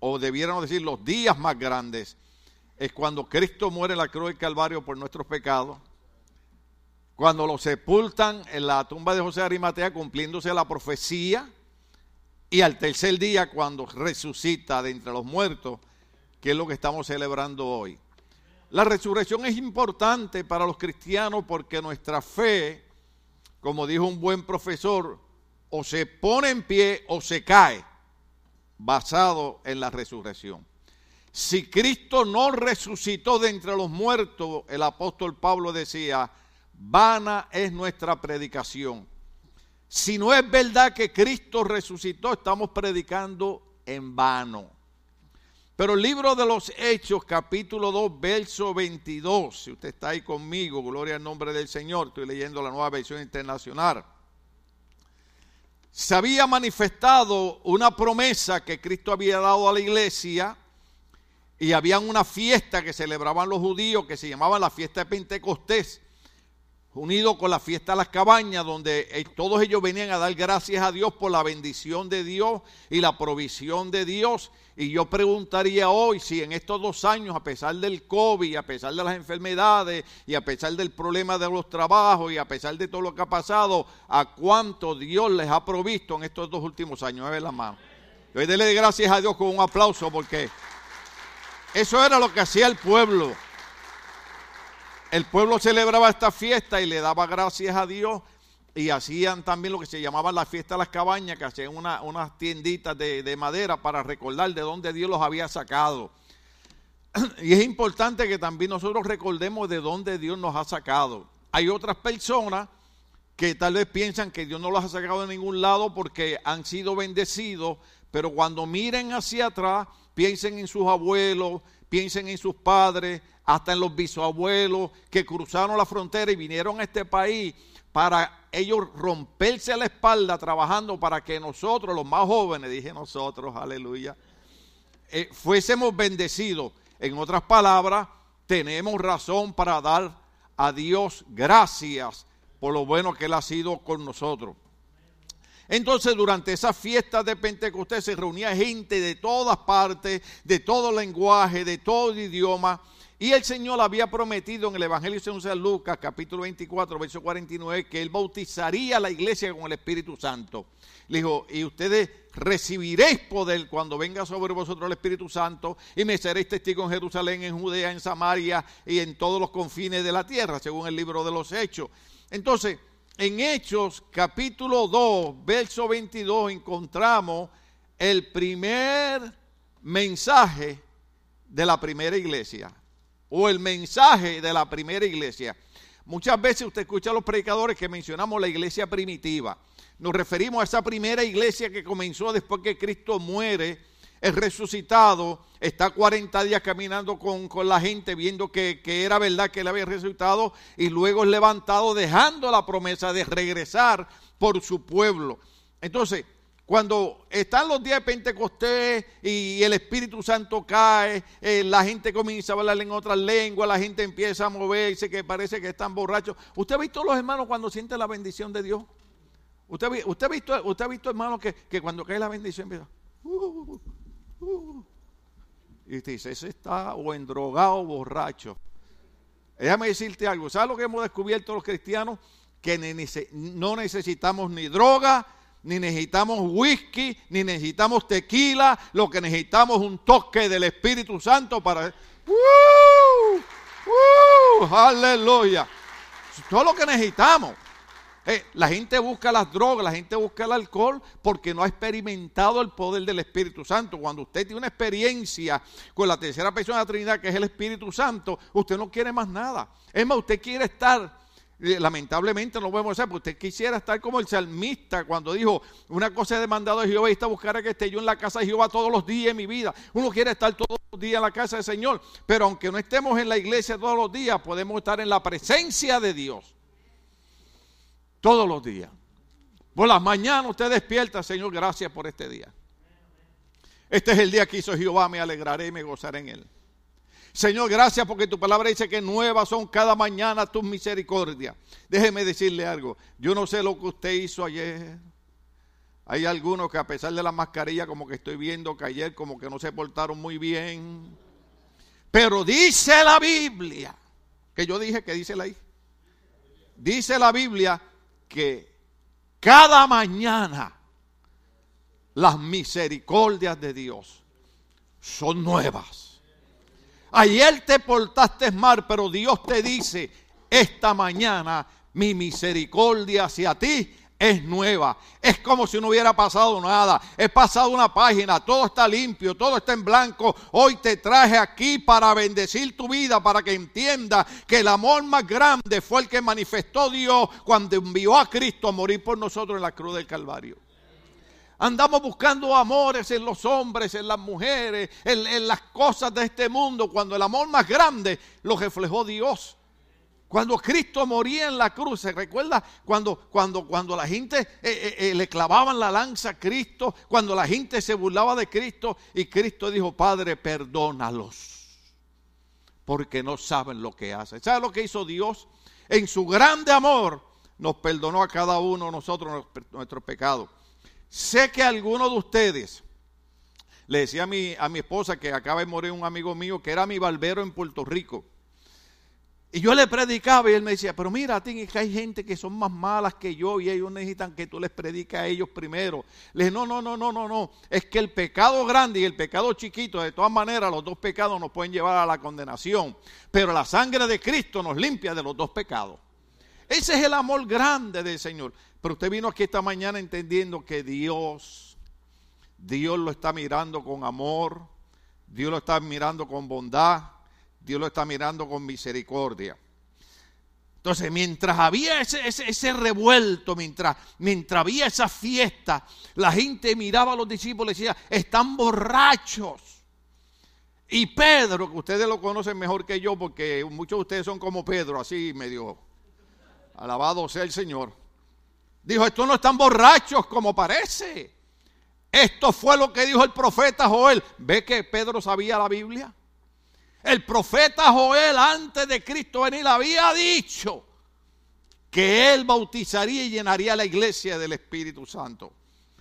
o debiéramos decir los días más grandes, es cuando Cristo muere en la cruz del Calvario por nuestros pecados, cuando lo sepultan en la tumba de José Arimatea cumpliéndose la profecía, y al tercer día cuando resucita de entre los muertos, que es lo que estamos celebrando hoy. La resurrección es importante para los cristianos porque nuestra fe, como dijo un buen profesor, o se pone en pie o se cae, basado en la resurrección. Si Cristo no resucitó de entre los muertos, el apóstol Pablo decía, vana es nuestra predicación. Si no es verdad que Cristo resucitó, estamos predicando en vano. Pero el libro de los Hechos, capítulo 2, verso 22, si usted está ahí conmigo, gloria al nombre del Señor, estoy leyendo la nueva versión internacional. Se había manifestado una promesa que Cristo había dado a la iglesia y había una fiesta que celebraban los judíos que se llamaba la fiesta de Pentecostés unido con la fiesta de las cabañas, donde eh, todos ellos venían a dar gracias a Dios por la bendición de Dios y la provisión de Dios. Y yo preguntaría hoy si en estos dos años, a pesar del COVID, a pesar de las enfermedades y a pesar del problema de los trabajos y a pesar de todo lo que ha pasado, a cuánto Dios les ha provisto en estos dos últimos años. ver la mano. Hoy dele gracias a Dios con un aplauso porque eso era lo que hacía el pueblo el pueblo celebraba esta fiesta y le daba gracias a Dios y hacían también lo que se llamaba la fiesta de las cabañas, que hacían unas tienditas de, de, madera para recordar de dónde Dios los había sacado. Y es importante que también nosotros recordemos de dónde Dios nos ha sacado. Hay otras personas que tal vez piensan que Dios no los ha sacado de ningún lado porque han sido bendecidos, pero cuando miren hacia atrás, piensen en sus abuelos, piensen en sus padres, hasta en los bisabuelos que cruzaron la frontera y vinieron a este país para ellos romperse la espalda trabajando para que nosotros, los más jóvenes, dije nosotros, aleluya, eh, fuésemos bendecidos. En otras palabras, tenemos razón para dar a Dios gracias por lo bueno que Él ha sido con nosotros. Entonces durante esa fiesta de Pentecostés se reunía gente de todas partes, de todo lenguaje, de todo idioma. Y el Señor había prometido en el Evangelio según San Lucas, capítulo 24, verso 49, que Él bautizaría a la iglesia con el Espíritu Santo. Le dijo, y ustedes recibiréis poder cuando venga sobre vosotros el Espíritu Santo y me seréis testigos en Jerusalén, en Judea, en Samaria y en todos los confines de la tierra, según el libro de los Hechos. Entonces, en Hechos capítulo 2, verso 22, encontramos el primer mensaje de la primera iglesia o el mensaje de la primera iglesia. Muchas veces usted escucha a los predicadores que mencionamos la iglesia primitiva. Nos referimos a esa primera iglesia que comenzó después que Cristo muere es resucitado, está 40 días caminando con, la gente, viendo que, que, era verdad que él había resucitado, y luego es levantado dejando la promesa de regresar por su pueblo. Entonces, cuando están los días de Pentecostés y el Espíritu Santo cae, eh, la gente comienza a hablar en otras lenguas, la gente empieza a moverse, que parece que están borrachos. ¿Usted ha visto los hermanos cuando sienten la bendición de Dios? ¿Usted, ha, visto, hermanos que, cuando cae la bendición empieza... Uh, uh, uh. Y dice, ese está o endrogado o borracho. Déjame decirte algo. ¿Sabes lo que hemos descubierto los cristianos? Que no necesitamos ni droga, ni necesitamos whisky, ni necesitamos tequila. Lo que necesitamos es un toque del Espíritu Santo para... ¡Uh! ¡Uh! ¡Aleluya! Todo lo que necesitamos. Eh, la gente busca las drogas, la gente busca el alcohol porque no ha experimentado el poder del Espíritu Santo. Cuando usted tiene una experiencia con la tercera persona de la Trinidad, que es el Espíritu Santo, usted no quiere más nada. Es más, usted quiere estar lamentablemente no podemos hacer, porque usted quisiera estar como el salmista cuando dijo, una cosa he demandado a Jehová y está buscar a que esté yo en la casa de Jehová todos los días de mi vida. Uno quiere estar todos los días en la casa del Señor, pero aunque no estemos en la iglesia todos los días, podemos estar en la presencia de Dios. Todos los días. Por las mañanas usted despierta, Señor, gracias por este día. Este es el día que hizo Jehová, me alegraré y me gozaré en él. Señor, gracias porque tu palabra dice que nuevas son cada mañana tus misericordias. Déjeme decirle algo. Yo no sé lo que usted hizo ayer. Hay algunos que a pesar de la mascarilla, como que estoy viendo que ayer como que no se portaron muy bien. Pero dice la Biblia, que yo dije que dice la Dice la Biblia que cada mañana las misericordias de Dios son nuevas. Ayer te portaste mal, pero Dios te dice, esta mañana mi misericordia hacia ti es nueva. Es como si no hubiera pasado nada. He pasado una página, todo está limpio, todo está en blanco. Hoy te traje aquí para bendecir tu vida, para que entienda que el amor más grande fue el que manifestó Dios cuando envió a Cristo a morir por nosotros en la cruz del Calvario. Andamos buscando amores en los hombres, en las mujeres, en, en las cosas de este mundo, cuando el amor más grande lo reflejó Dios. Cuando Cristo moría en la cruz, ¿se recuerda? Cuando, cuando, cuando la gente eh, eh, eh, le clavaban la lanza a Cristo, cuando la gente se burlaba de Cristo y Cristo dijo, Padre, perdónalos, porque no saben lo que hacen. ¿Sabe lo que hizo Dios? En su grande amor nos perdonó a cada uno nosotros nuestros pecados. Sé que algunos de ustedes, le decía a mi, a mi esposa que acaba de morir un amigo mío que era mi barbero en Puerto Rico. Y yo le predicaba y él me decía, pero mira, que hay gente que son más malas que yo y ellos necesitan que tú les prediques a ellos primero. Le dije, no, no, no, no, no, no. Es que el pecado grande y el pecado chiquito, de todas maneras, los dos pecados nos pueden llevar a la condenación. Pero la sangre de Cristo nos limpia de los dos pecados. Ese es el amor grande del Señor. Pero usted vino aquí esta mañana entendiendo que Dios, Dios lo está mirando con amor, Dios lo está mirando con bondad Dios lo está mirando con misericordia. Entonces, mientras había ese, revuelto, mientras, mientras había esa fiesta, la gente miraba a los discípulos y decía, están borrachos. Y Pedro, que ustedes lo conocen mejor que yo, porque muchos de ustedes son como Pedro, así medio, alabado sea el Señor, dijo, estos no están borrachos como parece. Esto fue lo que dijo el profeta Joel. ¿Ve que Pedro sabía la Biblia? El profeta Joel antes de Cristo venir había dicho que él bautizaría y llenaría la iglesia del Espíritu Santo.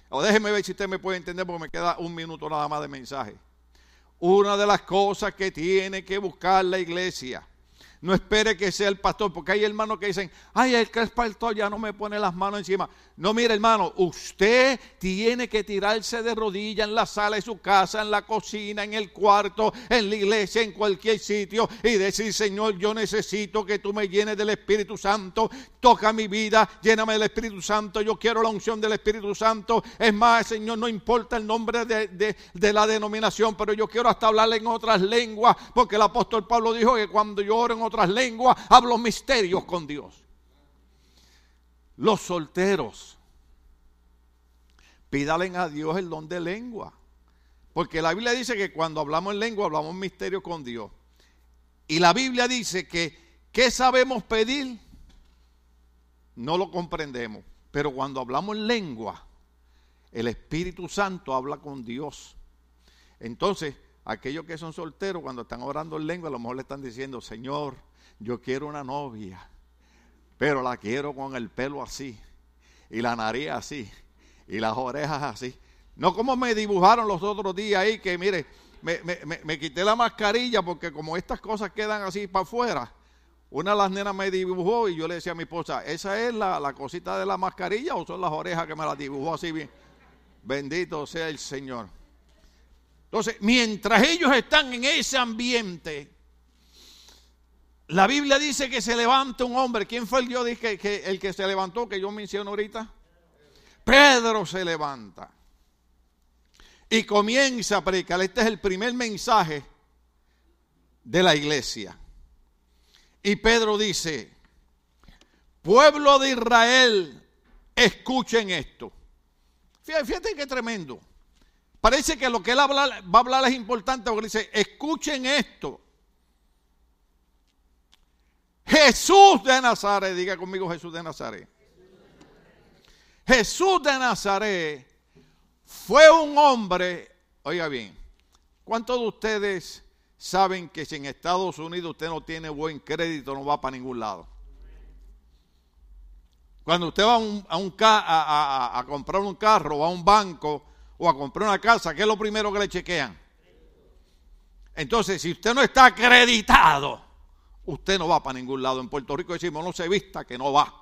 O déjeme ver si usted me puede entender porque me queda un minuto nada más de mensaje. Una de las cosas que tiene que buscar la iglesia no espere que sea el pastor, porque hay hermanos que dicen, ay, el que es pastor ya no me pone las manos encima. No, mire hermano, usted tiene que tirarse de rodillas en la sala de su casa, en la cocina, en el cuarto, en la iglesia, en cualquier sitio y decir, Señor, yo necesito que tú me llenes del Espíritu Santo, toca mi vida, lléname del Espíritu Santo, yo quiero la unción del Espíritu Santo. Es más, Señor, no importa el nombre de, de la denominación, pero yo quiero hasta hablarle en otras lenguas, porque el apóstol Pablo dijo que cuando yo oro en otras lenguas hablo misterios con Dios los solteros, pídalen a Dios el don de lengua. Porque la Biblia dice que cuando hablamos en lengua hablamos misterio con Dios. Y la Biblia dice que ¿qué sabemos pedir? No lo comprendemos. Pero cuando hablamos en lengua, el Espíritu Santo habla con Dios. Entonces, aquellos que son solteros, cuando están orando en lengua, a lo mejor le están diciendo, Señor, yo quiero una novia pero la quiero con el pelo así, y la nariz así, y las orejas así. No como me dibujaron los otros días ahí, que mire, me, quité la mascarilla porque como estas cosas quedan así para afuera, una de las nenas me dibujó y yo le decía a mi esposa, ¿esa es la, la cosita de la mascarilla o son las orejas que me la dibujó así bien? Bendito sea el Señor. Entonces, mientras ellos están en ese ambiente, la Biblia dice que se levanta un hombre. ¿Quién fue el Dios dije que, el que se levantó, que yo menciono ahorita? Pedro se levanta y comienza a predicar. Este es el primer mensaje de la iglesia. Y Pedro dice, pueblo de Israel, escuchen esto. Fíjate, qué tremendo. Parece que lo que él va a hablar es importante porque dice, escuchen esto. Jesús de Nazaret, diga conmigo Jesús de Nazaret. Jesús de Nazaret fue un hombre, oiga bien, ¿cuántos de ustedes saben que si en Estados Unidos usted no tiene buen crédito no va para ningún lado? Cuando usted va a, un, a, a, comprar un carro, o a un banco o a comprar una casa, ¿qué es lo primero que le chequean? Entonces, si usted no está acreditado, usted no va para ningún lado. En Puerto Rico decimos, no se vista que no va.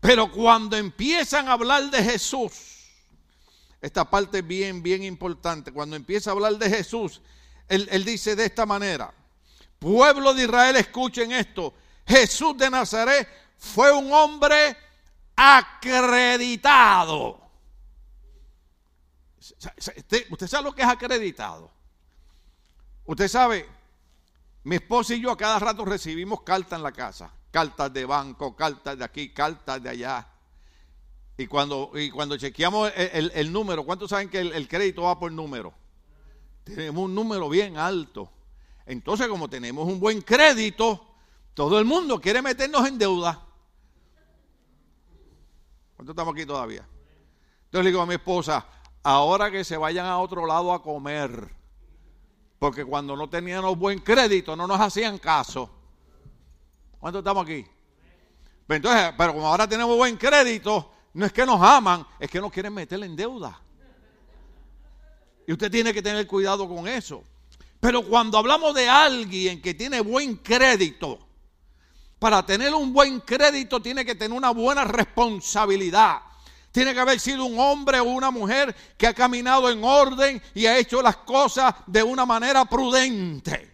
Pero cuando empiezan a hablar de Jesús, esta parte es bien, bien importante. Cuando empieza a hablar de Jesús, él, él dice de esta manera, pueblo de Israel, escuchen esto, Jesús de Nazaret fue un hombre acreditado. ¿Usted sabe lo que es acreditado? Usted sabe, mi esposa y yo a cada rato recibimos cartas en la casa. Cartas de banco, cartas de aquí, cartas de allá. Y cuando, y cuando chequeamos el, número, ¿cuántos saben que el, el crédito va por número? Tenemos un número bien alto. Entonces, como tenemos un buen crédito, todo el mundo quiere meternos en deuda. ¿Cuánto estamos aquí todavía? Entonces le digo a mi esposa, ahora que se vayan a otro lado a comer, porque cuando no teníamos buen crédito no nos hacían caso. ¿Cuánto estamos aquí? Pero pues entonces, pero como ahora tenemos buen crédito, no es que nos aman, es que nos quieren meter en deuda. Y usted tiene que tener cuidado con eso. Pero cuando hablamos de alguien que tiene buen crédito, para tener un buen crédito tiene que tener una buena responsabilidad. Tiene que haber sido un hombre o una mujer que ha caminado en orden y ha hecho las cosas de una manera prudente.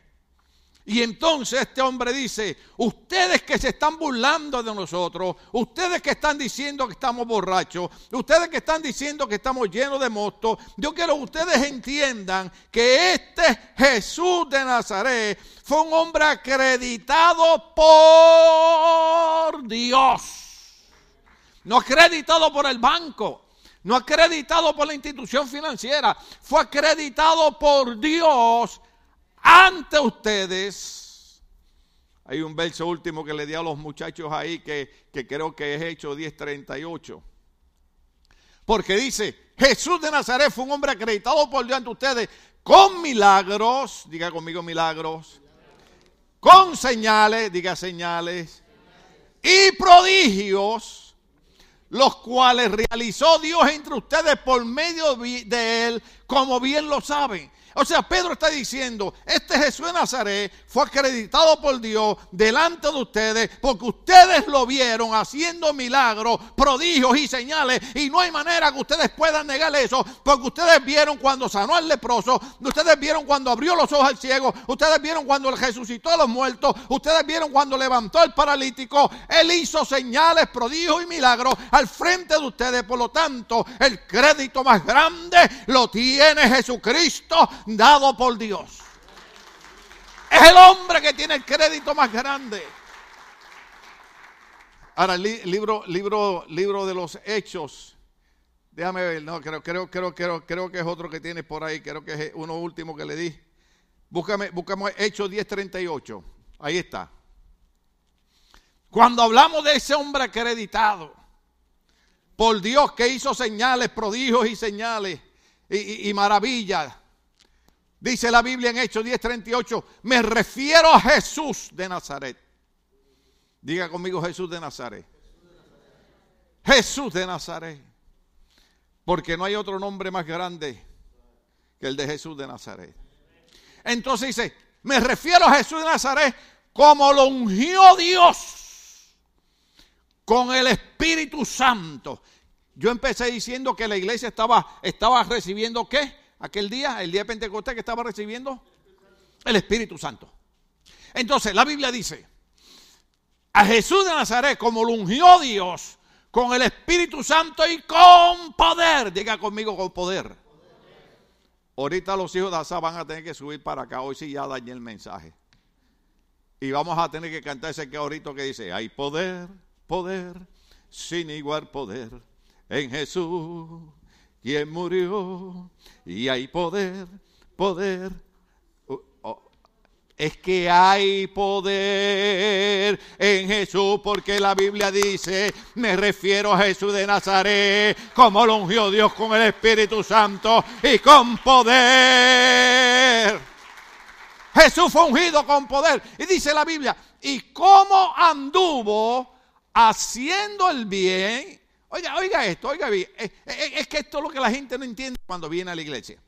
Y entonces este hombre dice, ustedes que se están burlando de nosotros, ustedes que están diciendo que estamos borrachos, ustedes que están diciendo que estamos llenos de mosto, yo quiero que ustedes entiendan que este Jesús de Nazaret fue un hombre acreditado por Dios. No acreditado por el banco, no acreditado por la institución financiera, fue acreditado por Dios ante ustedes. Hay un verso último que le di a los muchachos ahí que, que creo que es Hecho 10:38. Porque dice, Jesús de Nazaret fue un hombre acreditado por Dios ante ustedes con milagros, diga conmigo milagros, con señales, diga señales, y prodigios, los cuales realizó Dios entre ustedes por medio de él, como bien lo saben. O sea, Pedro está diciendo, este Jesús de Nazaret fue acreditado por Dios delante de ustedes porque ustedes lo vieron haciendo milagros, prodigios y señales. Y no hay manera que ustedes puedan negar eso porque ustedes vieron cuando sanó al leproso, ustedes vieron cuando abrió los ojos al ciego, ustedes vieron cuando resucitó a los muertos, ustedes vieron cuando levantó al paralítico, él hizo señales, prodigios y milagros al frente de ustedes, por lo tanto, el crédito más grande lo tiene Jesucristo dado por Dios. Es el hombre que tiene el crédito más grande. Ahora, libro, libro, libro de los hechos. Déjame ver, no, creo, creo, creo, creo, creo que es otro que tienes por ahí, creo que es uno último que le di. Búscame, búscame Hechos 10:38. Ahí está. Cuando hablamos de ese hombre acreditado por Dios que hizo señales, prodigios y señales y maravillas, Dice la Biblia en Hechos 10:38, me refiero a Jesús de Nazaret. Diga conmigo Jesús de Nazaret. Jesús de Nazaret. Porque no hay otro nombre más grande que el de Jesús de Nazaret. Entonces dice, me refiero a Jesús de Nazaret como lo ungió Dios con el Espíritu Santo. Yo empecé diciendo que la iglesia estaba, estaba recibiendo qué? Aquel día, el día de Pentecostés que estaba recibiendo el Espíritu Santo. Entonces, la Biblia dice, a Jesús de Nazaret como lo ungió Dios con el Espíritu Santo y con poder. Diga conmigo con poder. Ahorita los hijos de Asa van a tener que subir para acá. Hoy sí ya dañé el mensaje. Y vamos a tener que cantar ese que ahorita que dice, hay poder, poder, sin igual poder en Jesús quien murió y hay poder, poder. Es que hay poder en Jesús porque la Biblia dice, me refiero a Jesús de Nazaret, como lo ungió Dios con el Espíritu Santo y con poder. Jesús fue ungido con poder. Y dice la Biblia, ¿y cómo anduvo haciendo el bien. Oiga, oiga esto, oiga bien. Es, es que esto es lo que la gente no entiende cuando viene a la iglesia.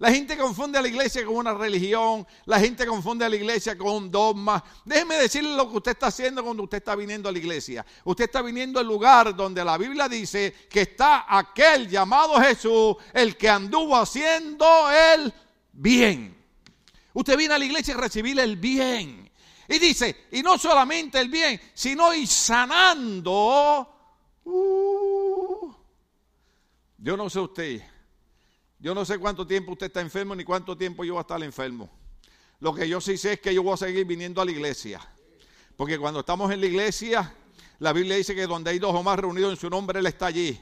La gente confunde a la iglesia con una religión, la gente confunde a la iglesia con un dogma. Déjeme decirle lo que usted está haciendo cuando usted está viniendo a la iglesia. Usted está viniendo al lugar donde la Biblia dice que está aquel llamado Jesús, el que anduvo haciendo el bien. Usted viene a la iglesia a recibir el bien. Y dice, y no solamente el bien, sino y sanando. Uh, yo no sé usted. Yo no sé cuánto tiempo usted está enfermo ni cuánto tiempo yo voy a estar enfermo. Lo que yo sí sé es que yo voy a seguir viniendo a la iglesia. Porque cuando estamos en la iglesia, la Biblia dice que donde hay dos o más reunidos en su nombre, Él está allí.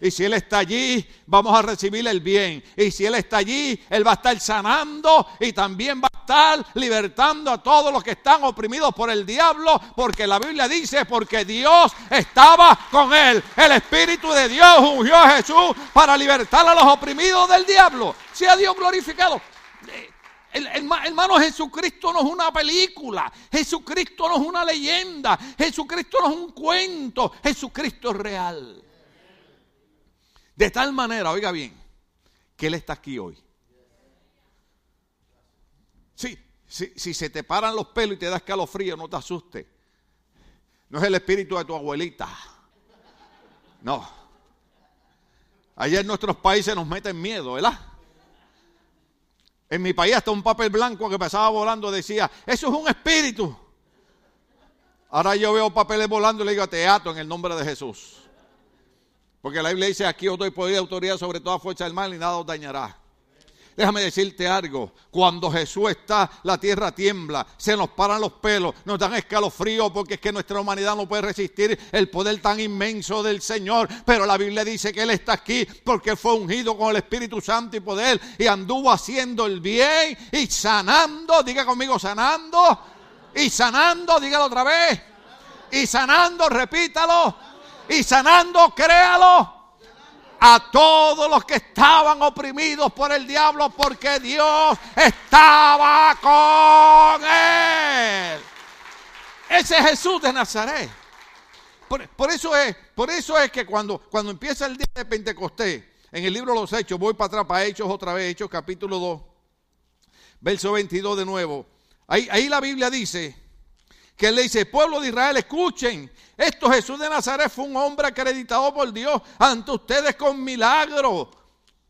Y si Él está allí, vamos a recibir el bien. Y si Él está allí, Él va a estar sanando y también va a estar libertando a todos los que están oprimidos por el diablo. Porque la Biblia dice, porque Dios estaba con Él. El Espíritu de Dios ungió a Jesús para libertar a los oprimidos del diablo. Sea Dios glorificado. hermano, Jesucristo no es una película, Jesucristo no es una leyenda, Jesucristo no es un cuento, Jesucristo es real. De tal manera, oiga bien, que Él está aquí hoy. Sí, si se te paran los pelos y te da escalofrío, no te asustes. No es el espíritu de tu abuelita. No. Ayer en nuestros países nos meten miedo, ¿verdad? En mi país hasta un papel blanco que pasaba volando decía, eso es un espíritu. Ahora yo veo papeles volando y le digo, teatro en el nombre de Jesús. Porque la Biblia dice, aquí os doy poder y autoridad sobre toda fuerza del mal y nada os dañará. Déjame decirte algo, cuando Jesús está, la tierra tiembla, se nos paran los pelos, nos dan escalofrío porque es que nuestra humanidad no puede resistir el poder tan inmenso del Señor. Pero la Biblia dice que Él está aquí porque fue ungido con el Espíritu Santo y poder y anduvo haciendo el bien y sanando, diga conmigo sanando, y sanando, dígalo otra vez, y sanando, repítalo y sanando, créalo, a todos los que estaban oprimidos por el diablo porque Dios estaba con él. Ese es Jesús de Nazaret. Por, eso, es, por eso es que cuando, cuando empieza el día de Pentecostés, en el libro de los Hechos, voy para atrás para Hechos otra vez, Hechos capítulo 2, verso 22 de nuevo. Ahí, ahí la Biblia dice que él le dice, pueblo de Israel, escuchen, esto Jesús de Nazaret fue un hombre acreditado por Dios ante ustedes con milagros.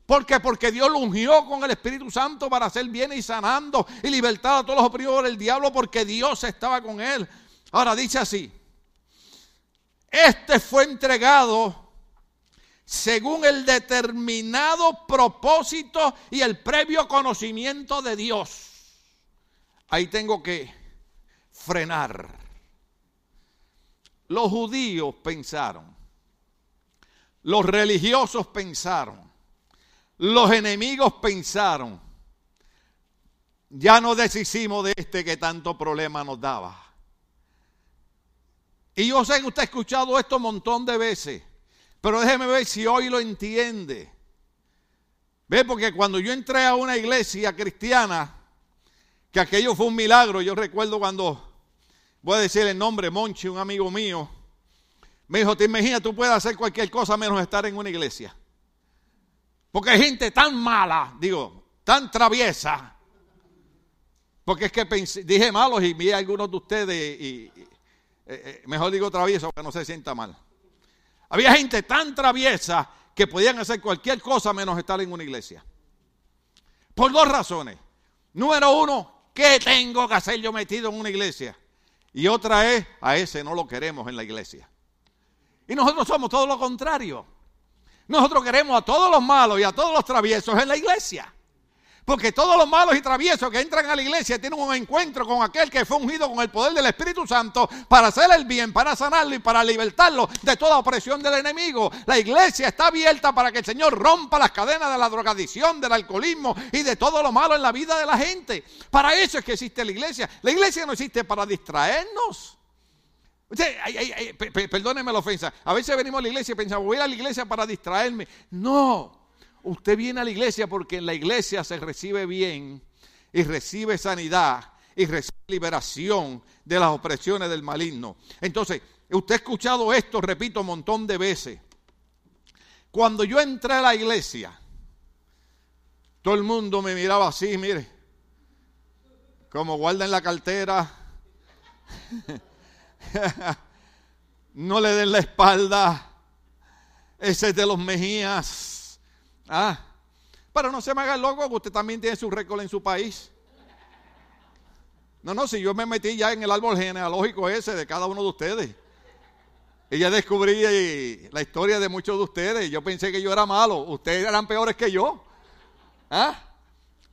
¿Por qué? Porque Dios lo ungió con el Espíritu Santo para hacer bien y sanando y libertar a todos los oprimidos del diablo porque Dios estaba con él. Ahora dice así, este fue entregado según el determinado propósito y el previo conocimiento de Dios. Ahí tengo que frenar los judíos pensaron, los religiosos pensaron, los enemigos pensaron, ya no deshicimos de este que tanto problema nos daba. Y yo sé que usted ha escuchado esto un montón de veces, pero déjeme ver si hoy lo entiende. Ve, porque cuando yo entré a una iglesia cristiana, que aquello fue un milagro, yo recuerdo cuando voy a decir el nombre, Monchi, un amigo mío, me dijo, te imaginas, tú puedes hacer cualquier cosa menos estar en una iglesia. Porque hay gente tan mala, digo, tan traviesa. Porque es que dije malos y vi a algunos de ustedes y, eh, eh, mejor digo travieso para que no se sienta mal. Había gente tan traviesa que podían hacer cualquier cosa menos estar en una iglesia. Por dos razones. Número uno, ¿qué tengo que hacer yo metido en una iglesia? Y otra es, a ese no lo queremos en la iglesia. Y nosotros somos todo lo contrario. Nosotros queremos a todos los malos y a todos los traviesos en la iglesia. Porque todos los malos y traviesos que entran a la iglesia tienen un encuentro con aquel que fue ungido con el poder del Espíritu Santo para hacer el bien, para sanarlo y para libertarlo de toda opresión del enemigo. La iglesia está abierta para que el Señor rompa las cadenas de la drogadicción, del alcoholismo y de todo lo malo en la vida de la gente. Para eso es que existe la iglesia. La iglesia no existe para distraernos. perdóneme la ofensa. A veces venimos a la iglesia y pensamos, voy a la iglesia para distraerme. No. Usted viene a la iglesia porque en la iglesia se recibe bien y recibe sanidad y recibe liberación de las opresiones del maligno. Entonces, Usted ha escuchado esto, repito, un montón de veces. Cuando yo entré a la iglesia, todo el mundo me miraba así, mire, como guarda en la cartera. no le den la espalda. Ese es de los Mejías. Ah, pero no se me haga loco que usted también tiene su récord en su país. No, no, si yo me metí ya en el árbol genealógico ese de cada uno de ustedes. Y ya descubrí la historia de muchos de ustedes. Yo pensé que yo era malo. Ustedes eran peores que yo. ¿Ah?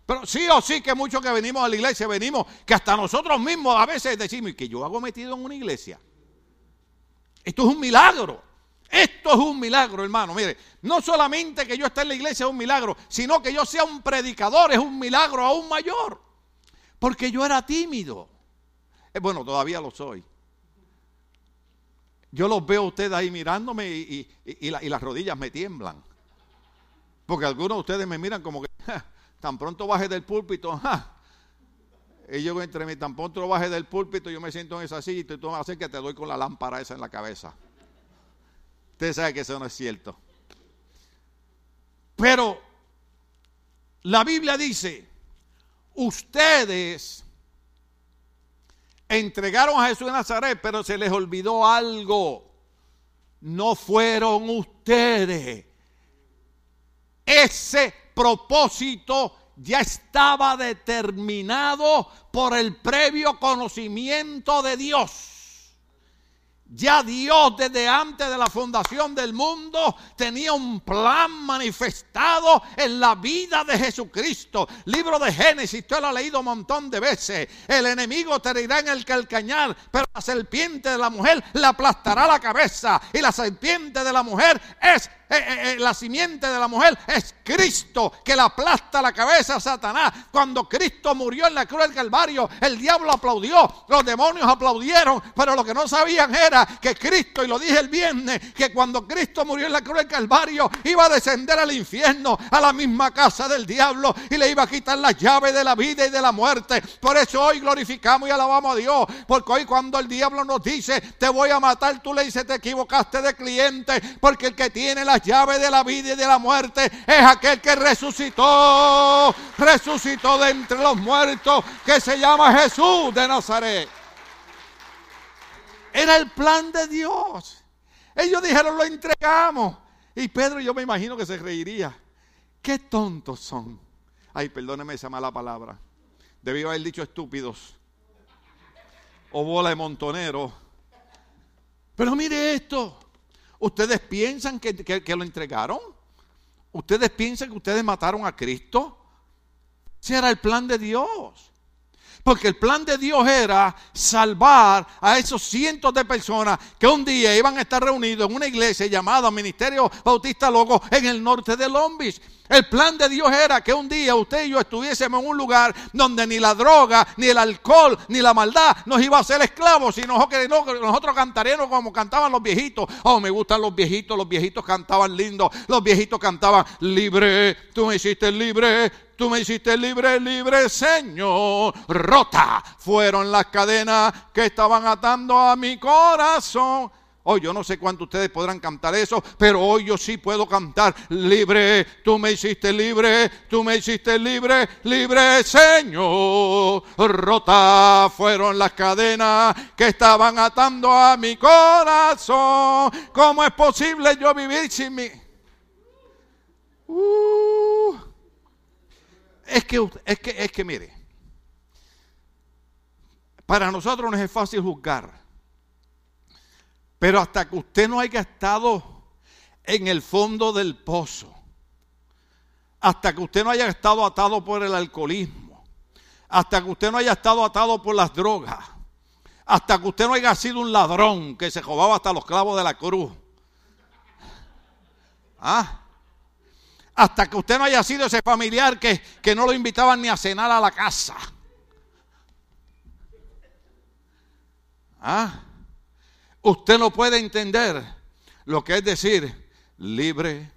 Pero sí o sí que muchos que venimos a la iglesia, venimos, que hasta nosotros mismos a veces decimos, ¿y que yo hago metido en una iglesia? Esto es un milagro. Esto es un milagro, hermano. Mire, no solamente que yo esté en la iglesia es un milagro, sino que yo sea un predicador es un milagro aún mayor. Porque yo era tímido. Eh, bueno, todavía lo soy. Yo los veo a ustedes ahí mirándome y, las rodillas me tiemblan. Porque algunos de ustedes me miran como que tan pronto baje del púlpito. Y yo entre mí, tan pronto baje del púlpito, yo me siento en esa silla y tú me haces que te doy con la lámpara esa en la cabeza. Usted sabe que eso no es cierto. Pero la Biblia dice ustedes entregaron a Jesús de Nazaret, pero se les olvidó algo. No fueron ustedes. Ese propósito ya estaba determinado por el previo conocimiento de Dios. Ya Dios desde antes de la fundación del mundo tenía un plan manifestado en la vida de Jesucristo. Libro de Génesis, usted lo ha leído un montón de veces. El enemigo te irá en el calcañar, pero la serpiente de la mujer le aplastará la cabeza. Y la serpiente de la mujer es eh, eh, eh, la simiente de la mujer es Cristo que le aplasta la cabeza a Satanás. Cuando Cristo murió en la cruz del Calvario, el diablo aplaudió, los demonios aplaudieron, pero lo que no sabían era que Cristo, y lo dije el viernes, que cuando Cristo murió en la cruz del Calvario, iba a descender al infierno, a la misma casa del diablo, y le iba a quitar las llaves de la vida y de la muerte. Por eso hoy glorificamos y alabamos a Dios, porque hoy cuando el diablo nos dice, te voy a matar, tú le dices, te equivocaste de cliente, porque el que tiene la llave de la vida y de la muerte es aquel que resucitó, resucitó de entre los muertos, que se llama Jesús de Nazaret. Era el plan de Dios. Ellos dijeron, lo entregamos. Y Pedro, yo me imagino que se reiría. Qué tontos son. Ay, perdóneme esa mala palabra. Debió haber dicho estúpidos. O bola de montonero. Pero mire esto. ¿Ustedes piensan que, lo entregaron? ¿Ustedes piensan que ustedes mataron a Cristo? Ese era el plan de Dios. Porque el plan de Dios era salvar a esos cientos de personas que un día iban a estar reunidos en una iglesia llamada Ministerio Bautista Logo en el norte de Lombis. El plan de Dios era que un día usted y yo estuviésemos en un lugar donde ni la droga, ni el alcohol, ni la maldad nos iba a hacer esclavos, sino que nosotros cantaríamos como cantaban los viejitos. Oh, me gustan los viejitos, los viejitos cantaban lindo, los viejitos cantaban libre, tú me hiciste libre, Tú me hiciste libre, libre, Señor. Rota fueron las cadenas que estaban atando a mi corazón. Hoy yo no sé cuánto ustedes podrán cantar eso, pero hoy yo sí puedo cantar libre. Tú me hiciste libre, tú me hiciste libre, libre Señor. Rota fueron las cadenas que estaban atando a mi corazón. ¿Cómo es posible yo vivir sin mí? Uh, es que, es que, es que mire, para nosotros no es fácil juzgar. Pero hasta que usted no haya estado en el fondo del pozo, hasta que usted no haya estado atado por el alcoholismo, hasta que usted no haya estado atado por las drogas, hasta que usted no haya sido un ladrón que se robaba hasta los clavos de la cruz. ¿Ah? Hasta que usted no haya sido ese familiar que, que no lo invitaban ni a cenar a la casa. ¿Ah? Usted no puede entender lo que es decir, libre,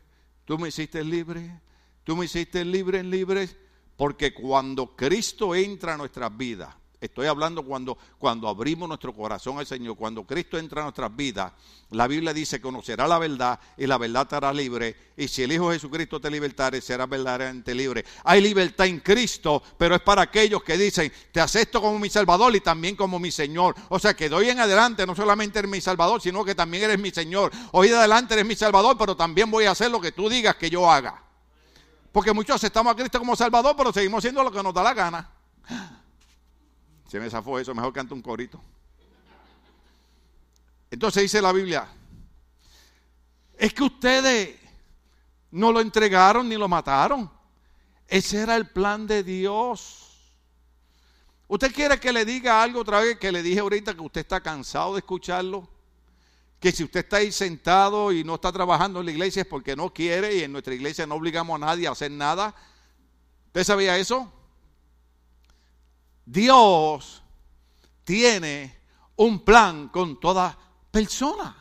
tú me hiciste libre, tú me hiciste libre, libre, porque cuando Cristo entra a nuestras vidas, Estoy hablando cuando, cuando abrimos nuestro corazón al Señor, cuando Cristo entra en nuestras vidas. La Biblia dice, conocerá la verdad y la verdad te hará libre. Y si el Hijo Jesucristo te libertare, será verdaderamente libre. Hay libertad en Cristo, pero es para aquellos que dicen, te acepto como mi Salvador y también como mi Señor. O sea que de hoy en adelante no solamente eres mi Salvador, sino que también eres mi Señor. Hoy de adelante eres mi Salvador, pero también voy a hacer lo que tú digas que yo haga. Porque muchos aceptamos a Cristo como Salvador, pero seguimos haciendo lo que nos da la gana. Se me zafó eso, mejor canto un corito. Entonces dice la Biblia, es que ustedes no lo entregaron ni lo mataron. Ese era el plan de Dios. ¿Usted quiere que le diga algo otra vez que le dije ahorita que usted está cansado de escucharlo? Que si usted está ahí sentado y no está trabajando en la iglesia es porque no quiere y en nuestra iglesia no obligamos a nadie a hacer nada. ¿Usted sabía eso? Dios tiene un plan con toda persona.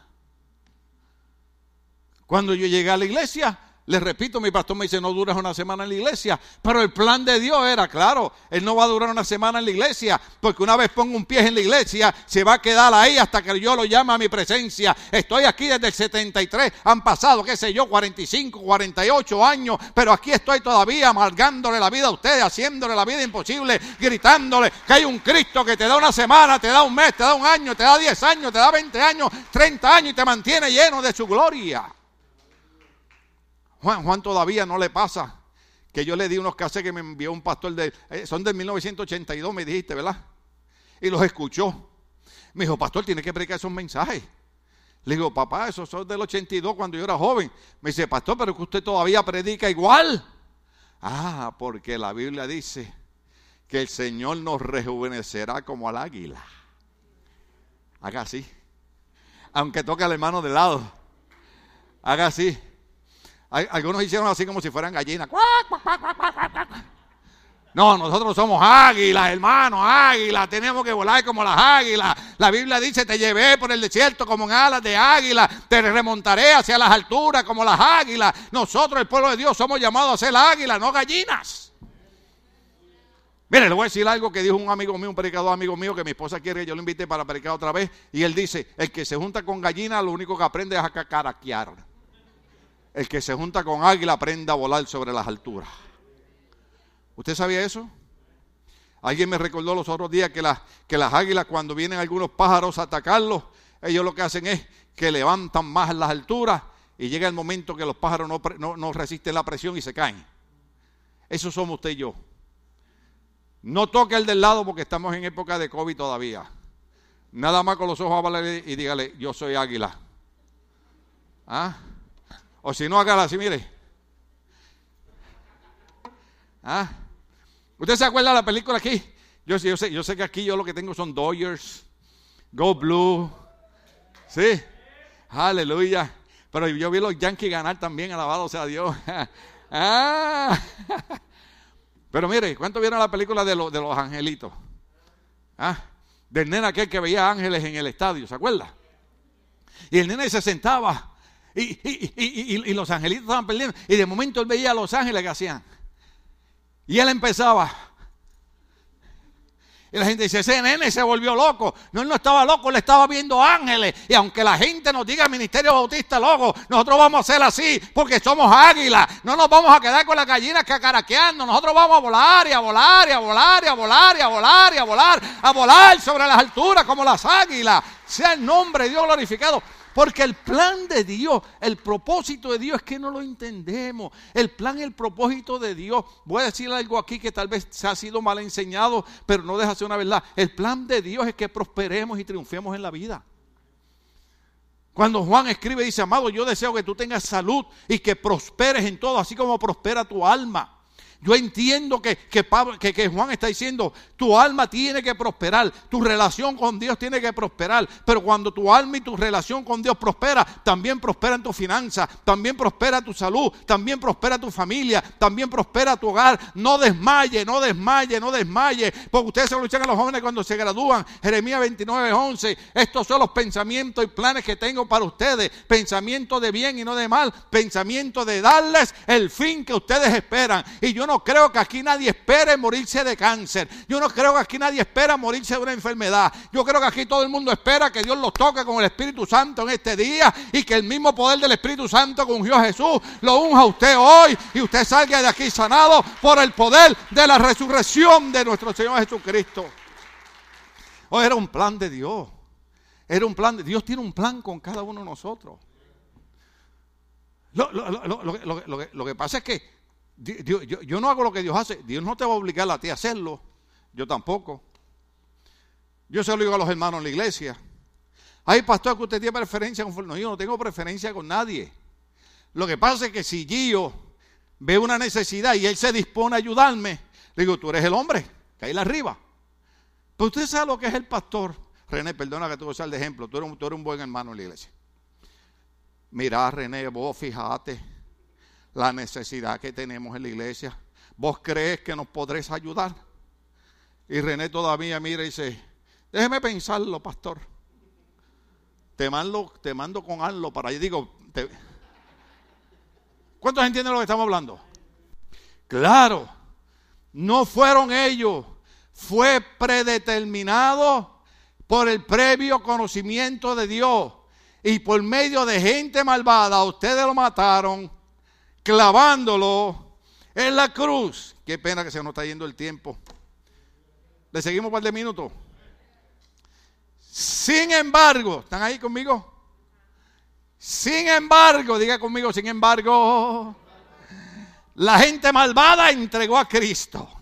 Cuando yo llegué a la iglesia, les repito, mi pastor me dice, no duras una semana en la iglesia. Pero el plan de Dios era, claro, Él no va a durar una semana en la iglesia, porque una vez pongo un pie en la iglesia, se va a quedar ahí hasta que yo lo llame a mi presencia. Estoy aquí desde el 73, han pasado, qué sé yo, 45, 48 años, pero aquí estoy todavía amargándole la vida a ustedes, haciéndole la vida imposible, gritándole que hay un Cristo que te da una semana, te da un mes, te da un año, te da 10 años, te da 20 años, 30 años y te mantiene lleno de su gloria. Juan, Juan todavía no le pasa que yo le di unos cassettes que me envió un pastor de, eh, son del 1982, me dijiste, ¿verdad? Y los escuchó. Me dijo, pastor, tiene que predicar esos mensajes. Le digo, papá, esos son del 82 cuando yo era joven. Me dice, pastor, pero que usted todavía predica igual. Ah, porque la Biblia dice que el Señor nos rejuvenecerá como al águila. Haga así. Aunque toque al hermano de lado. Haga así. Algunos hicieron así como si fueran gallinas. No, nosotros somos águilas, hermanos, águilas. Tenemos que volar como las águilas. La Biblia dice, te llevé por el desierto como en alas de águila. Te remontaré hacia las alturas como las águilas. Nosotros, el pueblo de Dios, somos llamados a ser águilas, no gallinas. Mire, le voy a decir algo que dijo un amigo mío, un predicador amigo mío, que mi esposa quiere que yo lo invite para predicar otra vez. Y él dice, el que se junta con gallinas, lo único que aprende es a cacaraquear. El que se junta con águila aprende a volar sobre las alturas. ¿Usted sabía eso? Alguien me recordó los otros días que, las, que las águilas cuando vienen algunos pájaros a atacarlos, ellos lo que hacen es que levantan más las alturas y llega el momento que los pájaros no, no resisten la presión y se caen. Eso somos usted y yo. No toque el del lado porque estamos en época de COVID todavía. Nada más con los ojos a y dígale, yo soy águila. ¿Ah? O si no, hágala así, mire. ¿Ah? ¿Usted se acuerda de la película aquí? Yo, yo, sé, yo sé que aquí yo lo que tengo son Dodgers, Go Blue. Sí, aleluya. Pero yo vi los Yankees ganar también, alabado sea Dios. ah. Pero mire, ¿cuánto vieron la película de, de los angelitos? ¿Ah? Del nene aquel que veía ángeles en el estadio, ¿se acuerda? Y el nene se sentaba y, los angelitos estaban perdiendo. Y de momento él veía a los ángeles que hacían. Y él empezaba. Y la gente dice, ese nene se volvió loco. No, él no estaba loco, él estaba viendo ángeles. Y aunque la gente nos diga Ministerio Bautista loco, nosotros vamos a hacer así porque somos águilas. No nos vamos a quedar con las gallinas cacaraqueando. Nosotros vamos a volar y a volar y a volar y a volar y a volar y a volar, a volar sobre las alturas como las águilas. Sea el nombre de Dios glorificado. Porque el plan de Dios, el propósito de Dios es que no lo entendemos. El plan, el propósito de Dios. Voy a decir algo aquí que tal vez se ha sido mal enseñado, pero no deja de ser una verdad. El plan de Dios es que prosperemos y triunfemos en la vida. Cuando Juan escribe, dice, amado, yo deseo que tú tengas salud y que prosperes en todo, así como prospera tu alma. Yo entiendo que, que, que, Juan está diciendo, tu alma tiene que prosperar, tu relación con Dios tiene que prosperar, pero cuando tu alma y tu relación con Dios prospera, también prospera en tu finanza, también prospera tu salud, también prospera tu familia, también prospera tu hogar. No desmaye, no desmaye, no desmaye, porque ustedes se lo echan a los jóvenes cuando se gradúan. Jeremías 29, 11, estos son los pensamientos y planes que tengo para ustedes, pensamientos de bien y no de mal, pensamientos de darles el fin que ustedes esperan. Y yo no creo que aquí nadie espere morirse de cáncer. Yo no creo que aquí nadie espera morirse de una enfermedad. Yo creo que aquí todo el mundo espera que Dios los toque con el Espíritu Santo en este día y que el mismo poder del Espíritu Santo que ungió a Jesús lo unja a usted hoy y usted salga de aquí sanado por el poder de la resurrección de nuestro Señor Jesucristo. Hoy era un plan de Dios. Era un plan de Dios tiene un plan con cada uno de nosotros. Lo, que pasa es que yo, no hago lo que Dios hace. Dios no te va a obligar a ti a hacerlo. Yo tampoco. Yo se lo digo a los hermanos en la iglesia. Hay pastor que usted tiene preferencia con No, yo no tengo preferencia con nadie. Lo que pasa es que si Gio ve una necesidad y él se dispone a ayudarme, le digo, tú eres el hombre, caíle arriba. Pero usted sabe lo que es el pastor. René, perdona que tú usar de ejemplo. Tú eres, tú eres un buen hermano en la iglesia. Mira, René, vos fíjate la necesidad que tenemos en la iglesia. ¿Vos crees que nos podréis ayudar? Y René todavía mira y dice, déjeme pensarlo, pastor. Te mando, te mando con algo para allá. Digo, ¿cuántos entienden lo que estamos hablando? Claro, no fueron ellos, fue predeterminado por el previo conocimiento de Dios y por medio de gente malvada, ustedes lo mataron clavándolo en la cruz. Qué pena que se nos está yendo el tiempo. Le seguimos un par de minutos. Sin embargo, ¿están ahí conmigo? Sin embargo, diga conmigo, sin embargo, la gente malvada entregó a Cristo.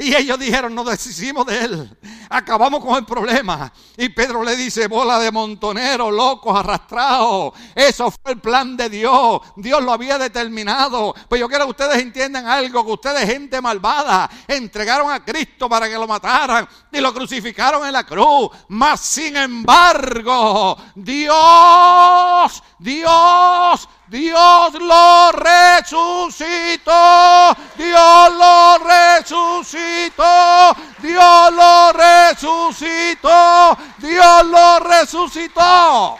Y ellos dijeron, nos deshicimos de él. Acabamos con el problema. Y Pedro le dice, bola de montoneros, locos, arrastrados. Eso fue el plan de Dios. Dios lo había determinado. Pues yo quiero que ustedes entiendan algo, que ustedes, gente malvada, entregaron a Cristo para que lo mataran y lo crucificaron en la cruz. Mas sin embargo, Dios, Dios Dios lo resucitó, Dios lo resucitó, Dios lo resucitó, Dios lo resucitó.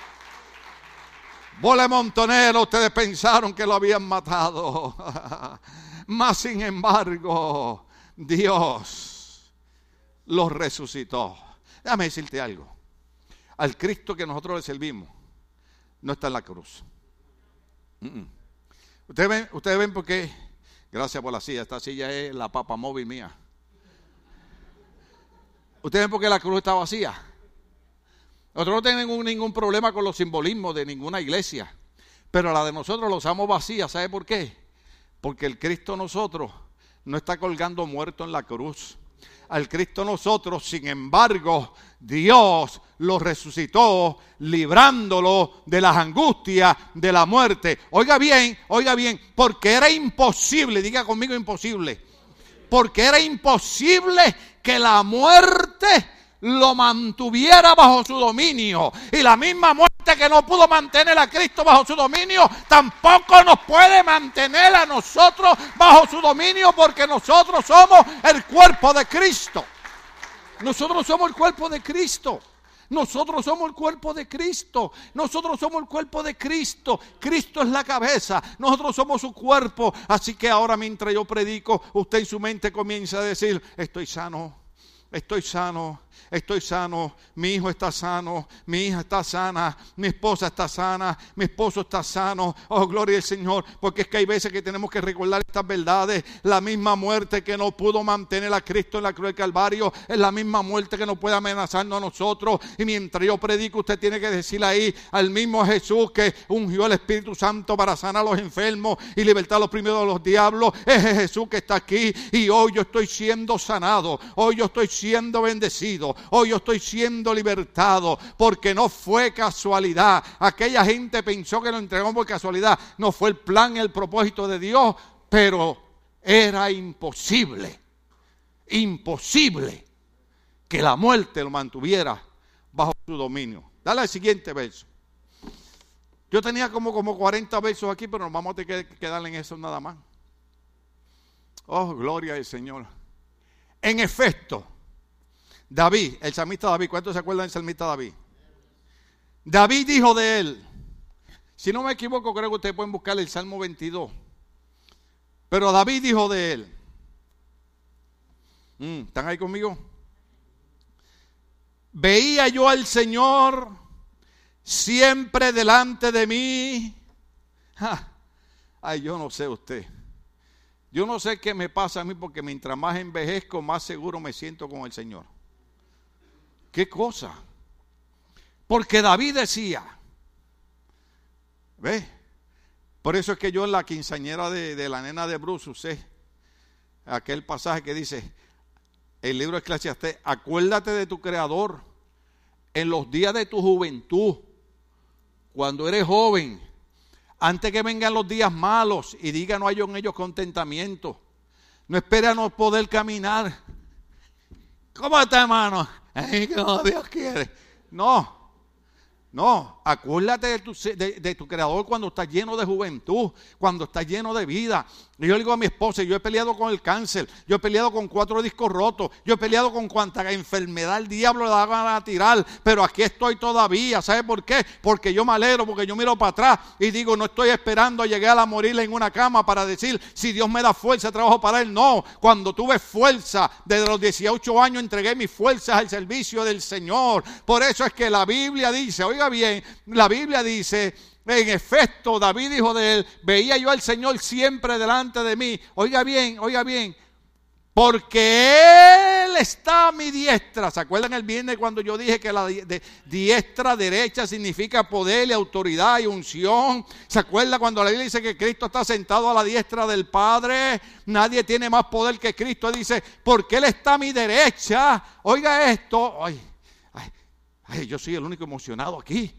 Vole montonero, ustedes pensaron que lo habían matado. Mas sin embargo, Dios lo resucitó. Déjame decirte algo. Al Cristo que nosotros le servimos no está en la cruz. Ustedes ven, ustedes ven por qué. Gracias por la silla. Esta silla es la papa móvil mía. Ustedes ven por qué la cruz está vacía. Nosotros no tenemos ningún problema con los simbolismos de ninguna iglesia. Pero la de nosotros lo usamos vacía. ¿Sabe por qué? Porque el Cristo nosotros no está colgando muerto en la cruz al Cristo nosotros, sin embargo, Dios lo resucitó, librándolo de las angustias de la muerte. Oiga bien, oiga bien, porque era imposible, diga conmigo imposible, porque era imposible que la muerte lo mantuviera bajo su dominio. Y la misma muerte que no pudo mantener a Cristo bajo su dominio, tampoco nos puede mantener a nosotros bajo su dominio porque nosotros somos el cuerpo de Cristo. Nosotros somos el cuerpo de Cristo. Nosotros somos el cuerpo de Cristo. Nosotros somos el cuerpo de Cristo. Cristo es la cabeza. Nosotros somos su cuerpo. Así que ahora mientras yo predico, usted en su mente comienza a decir, estoy sano, estoy sano, estoy sano, mi hijo está sano, mi hija está sana, mi esposa está sana, mi esposo está sano. Oh, gloria al Señor, porque es que hay veces que tenemos que recordar estas verdades. La misma muerte que no pudo mantener a Cristo en la cruz del Calvario es la misma muerte que no puede amenazarnos a nosotros. Y mientras yo predico, usted tiene que decir ahí al mismo Jesús que ungió el Espíritu Santo para sanar a los enfermos y libertar a los primeros de los diablos. Es Jesús que está aquí y hoy yo estoy siendo sanado, hoy yo estoy siendo bendecido, Hoy yo estoy siendo libertado porque no fue casualidad. Aquella gente pensó que lo entregó por casualidad. No fue el plan, el propósito de Dios, pero era imposible, imposible que la muerte lo mantuviera bajo su dominio. Dale al siguiente verso. Yo tenía como, como 40 versos aquí, pero nos vamos a tener que quedar en eso nada más. Oh, gloria al Señor. En efecto, David, el salmista David, ¿cuántos se acuerdan del salmista David? David dijo de él, si no me equivoco, creo que ustedes pueden buscar el Salmo 22. Pero David dijo de él, Mm, ¿Están ahí conmigo? Veía yo al Señor siempre delante de mí. Ay, yo no sé usted. Yo no sé qué me pasa a mí porque mientras más envejezco, más seguro me siento con el Señor. ¿Qué cosa? Porque David decía, ¿ve? Por eso es que yo en la quinceañera de, la nena de Bruce usé aquel pasaje que dice, el libro de Eclesiastés, acuérdate de tu creador en los días de tu juventud, cuando eres joven, antes que vengan los días malos y diga no hay en ellos contentamiento. No espera no poder caminar. ¿Cómo está, hermano? Ay, como Dios quiere. No, no, acuérdate de tu, de, tu, creador cuando estás lleno de juventud, cuando estás lleno de vida. Y yo le digo a mi esposa, yo he peleado con el cáncer, yo he peleado con cuatro discos rotos, yo he peleado con cuanta enfermedad el diablo le daba a tirar, pero aquí estoy todavía. ¿Sabe por qué? Porque yo me alegro, porque yo miro para atrás y digo, no estoy esperando a llegar a morir en una cama para decir, si Dios me da fuerza, trabajo para Él. No, cuando tuve fuerza, desde los 18 años entregué mis fuerzas al servicio del Señor. Por eso es que la Biblia dice, oiga bien, la Biblia dice, en efecto, David dijo de él, veía yo al Señor siempre delante de mí. Oiga bien, oiga bien, porque Él está a mi diestra. ¿Se acuerdan el viernes cuando yo dije que la diestra derecha significa poder y autoridad y unción? ¿Se acuerda cuando la Biblia dice que Cristo está sentado a la diestra del Padre? Nadie tiene más poder que Cristo. Dice, porque Él está a mi derecha. Oiga esto. Ay, ay yo soy el único emocionado aquí.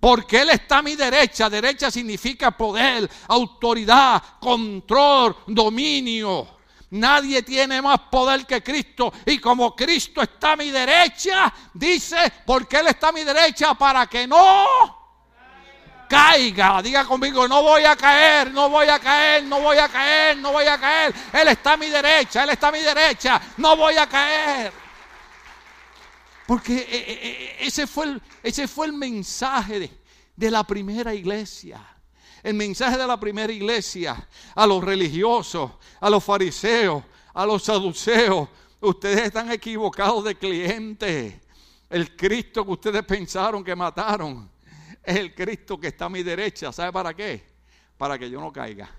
Porque Él está a mi derecha. Derecha significa poder, autoridad, control, dominio. Nadie tiene más poder que Cristo. Y como Cristo está a mi derecha, dice, porque Él está a mi derecha para que no caiga. Diga conmigo, no voy a caer, no voy a caer, no voy a caer, no voy a caer. Él está a mi derecha, Él está a mi derecha, no voy a caer. Porque eh, eh, eh, ese fue el, ese fue el mensaje de, la primera iglesia. El mensaje de la primera iglesia a los religiosos, a los fariseos, a los saduceos. Ustedes están equivocados de cliente. El Cristo que ustedes pensaron que mataron es el Cristo que está a mi derecha. ¿Sabe para qué? Para que yo no caiga.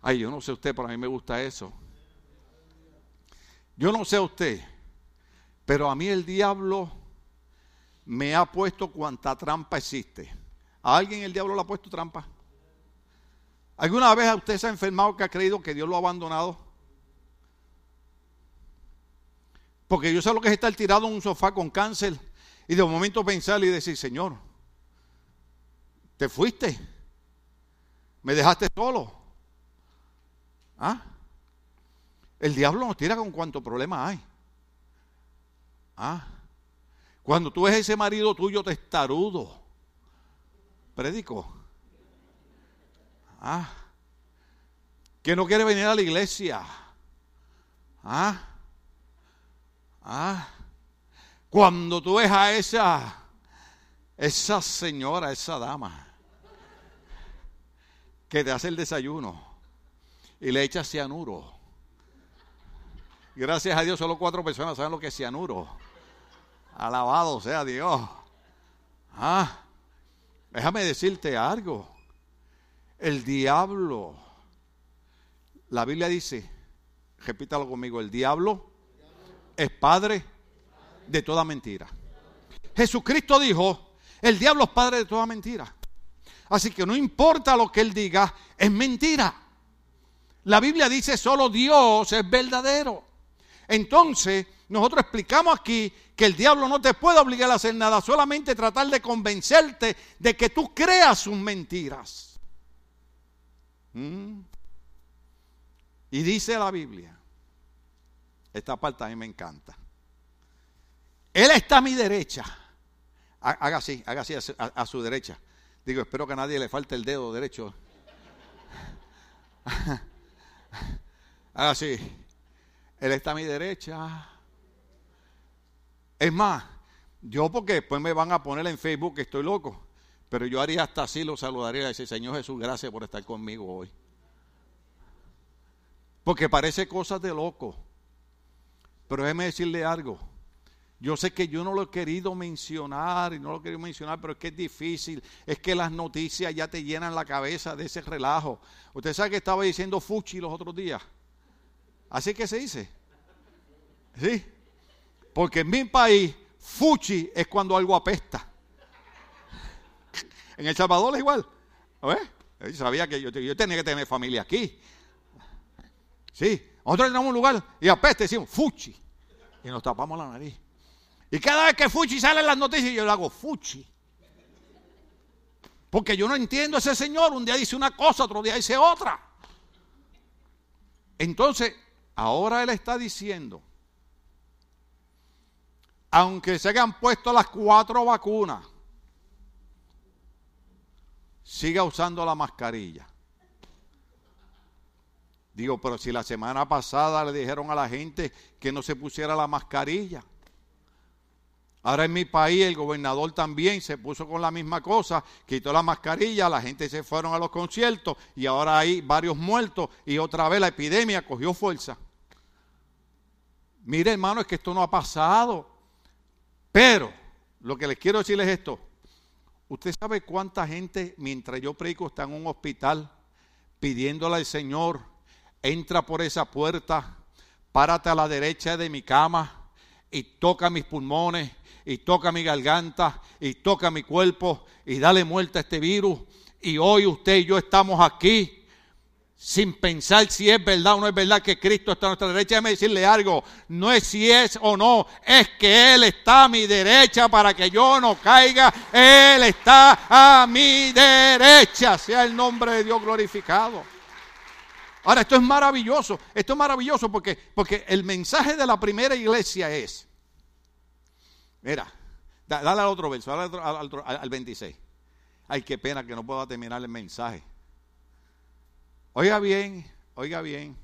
Ay, yo no sé usted, pero a mí me gusta eso. Yo no sé usted, pero a mí el diablo me ha puesto cuanta trampa existe. ¿A alguien el diablo le ha puesto trampa? ¿Alguna vez a usted se ha enfermado que ha creído que Dios lo ha abandonado? Porque yo sé lo que es estar tirado en un sofá con cáncer y de momento pensar y decir, Señor, te fuiste, me dejaste solo. ¿Ah? El diablo nos tira con cuánto problema hay. Ah, cuando tú ves ese marido tuyo testarudo, predico. Ah, que no quiere venir a la iglesia. Ah, ah, cuando tú ves a esa, esa señora, esa dama, que te hace el desayuno y le echa cianuro. Gracias a Dios, solo cuatro personas saben lo que es cianuro. Alabado sea Dios. Ah, déjame decirte algo. El diablo, la Biblia dice, repítalo conmigo, el diablo es padre de toda mentira. Jesucristo dijo, el diablo es padre de toda mentira. Así que no importa lo que él diga, es mentira. La Biblia dice, solo Dios es verdadero. Entonces, nosotros explicamos aquí que el diablo no te puede obligar a hacer nada, solamente tratar de convencerte de que tú creas sus mentiras. ¿Mm? Y dice la Biblia, esta parte a mí me encanta. Él está a mi derecha. Haga así, haga así a su, derecha. Digo, espero que a nadie le falte el dedo derecho. haga así. Él está a mi derecha. Es más, yo porque después me van a poner en Facebook que estoy loco, pero yo haría hasta así, lo saludaría y decir, Señor Jesús, gracias por estar conmigo hoy. Porque parece cosas de loco. Pero déjeme decirle algo. Yo sé que yo no lo he querido mencionar y no lo he querido mencionar, pero es que es difícil. Es que las noticias ya te llenan la cabeza de ese relajo. Usted sabe que estaba diciendo Fuchi los otros días. Así que se dice. ¿Sí? Porque en mi país, Fuchi es cuando algo apesta. En El Salvador es igual. Yo sabía que yo, tenía que tener familia aquí. Sí, nosotros tenemos un lugar y apesta decimos Fuchi. Y nos tapamos la nariz. Y cada vez que Fuchi sale en las noticias, yo le hago Fuchi. Porque yo no entiendo a ese señor. Un día dice una cosa, otro día dice otra. Entonces, ahora él está diciendo, aunque se hayan puesto las cuatro vacunas, siga usando la mascarilla. Digo, pero si la semana pasada le dijeron a la gente que no se pusiera la mascarilla. Ahora en mi país el gobernador también se puso con la misma cosa, quitó la mascarilla, la gente se fueron a los conciertos y ahora hay varios muertos y otra vez la epidemia cogió fuerza. Mire hermano, es que esto no ha pasado. Pero lo que les quiero decir es esto. Usted sabe cuánta gente mientras yo predico está en un hospital pidiéndole al Señor, entra por esa puerta, párate a la derecha de mi cama y toca mis pulmones y toca mi garganta y toca mi cuerpo y dale muerte a este virus. Y hoy usted y yo estamos aquí sin pensar si es verdad o no es verdad que Cristo está a nuestra derecha. Déjame decirle algo, no es si es o no, es que Él está a mi derecha para que yo no caiga. Él está a mi derecha, sea el nombre de Dios glorificado. Ahora, esto es maravilloso, esto es maravilloso porque, porque el mensaje de la primera iglesia es, mira, dale al otro verso, dale al, al, al 26. Ay, qué pena que no pueda terminar el mensaje. Oiga bien, oiga bien.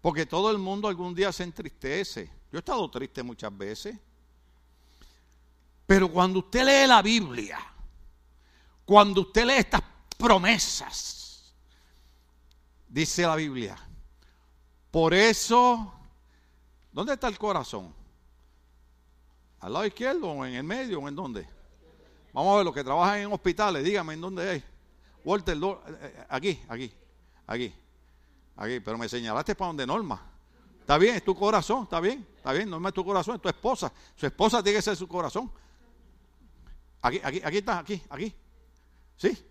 Porque todo el mundo algún día se entristece. Yo he estado triste muchas veces. Pero cuando usted lee la Biblia, cuando usted lee estas promesas, dice la Biblia, por eso, ¿dónde está el corazón? ¿Al lado izquierdo o en el medio o en dónde? Vamos a ver, los que trabajan en hospitales, dígame en dónde hay. Walter, eh, eh, aquí, aquí, aquí, aquí, pero me señalaste para donde Norma. Está bien, es tu corazón, está bien, está bien, Norma es tu corazón, es tu esposa. Su esposa tiene que ser su corazón. Aquí, aquí, aquí está, aquí, aquí. ¿Sí?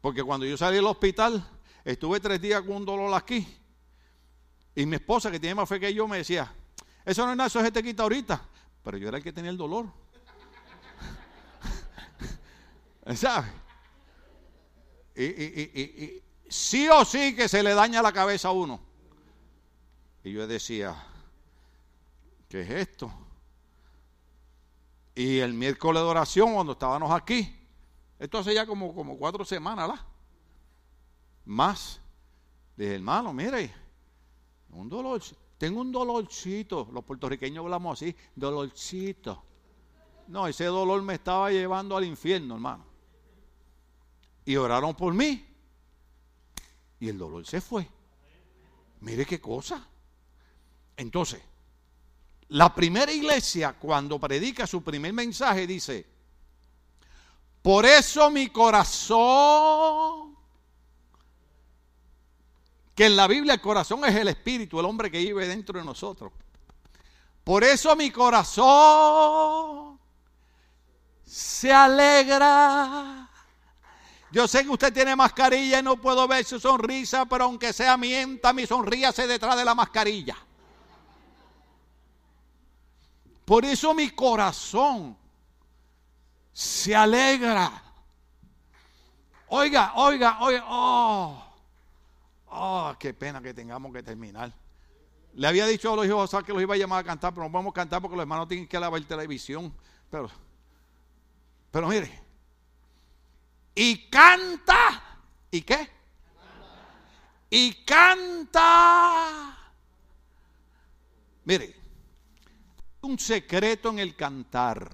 Porque cuando yo salí del hospital, estuve tres días con un dolor aquí. Y mi esposa, que tiene más fe que yo, me decía, eso no es nada, eso se te quita ahorita. Pero yo era el que tenía el dolor. ¿Sabes? Y, sí o sí que se le daña la cabeza a uno. Y yo decía, ¿qué es esto? Y el miércoles de oración, cuando estábamos aquí, esto hace ya como, como cuatro semanas, ¿la? Más. Dije, hermano, mire, un dolor, tengo un dolorcito. Los puertorriqueños hablamos así, dolorcito. No, ese dolor me estaba llevando al infierno, hermano y oraron por mí. Y el dolor se fue. Mire qué cosa. Entonces, la primera iglesia cuando predica su primer mensaje dice, por eso mi corazón, que en la Biblia el corazón es el espíritu, el hombre que vive dentro de nosotros. Por eso mi corazón se alegra yo sé que usted tiene mascarilla y no puedo ver su sonrisa, pero aunque sea mienta, mi sonríase detrás de la mascarilla. Por eso mi corazón se alegra. Oiga, oiga, oiga, oh, oh, qué pena que tengamos que terminar. Le había dicho a los hijos que los iba a llamar a cantar, pero no podemos cantar porque los hermanos tienen que lavar televisión. Pero, pero mire, y canta. ¿Y qué? Y canta. Mire, un secreto en el cantar.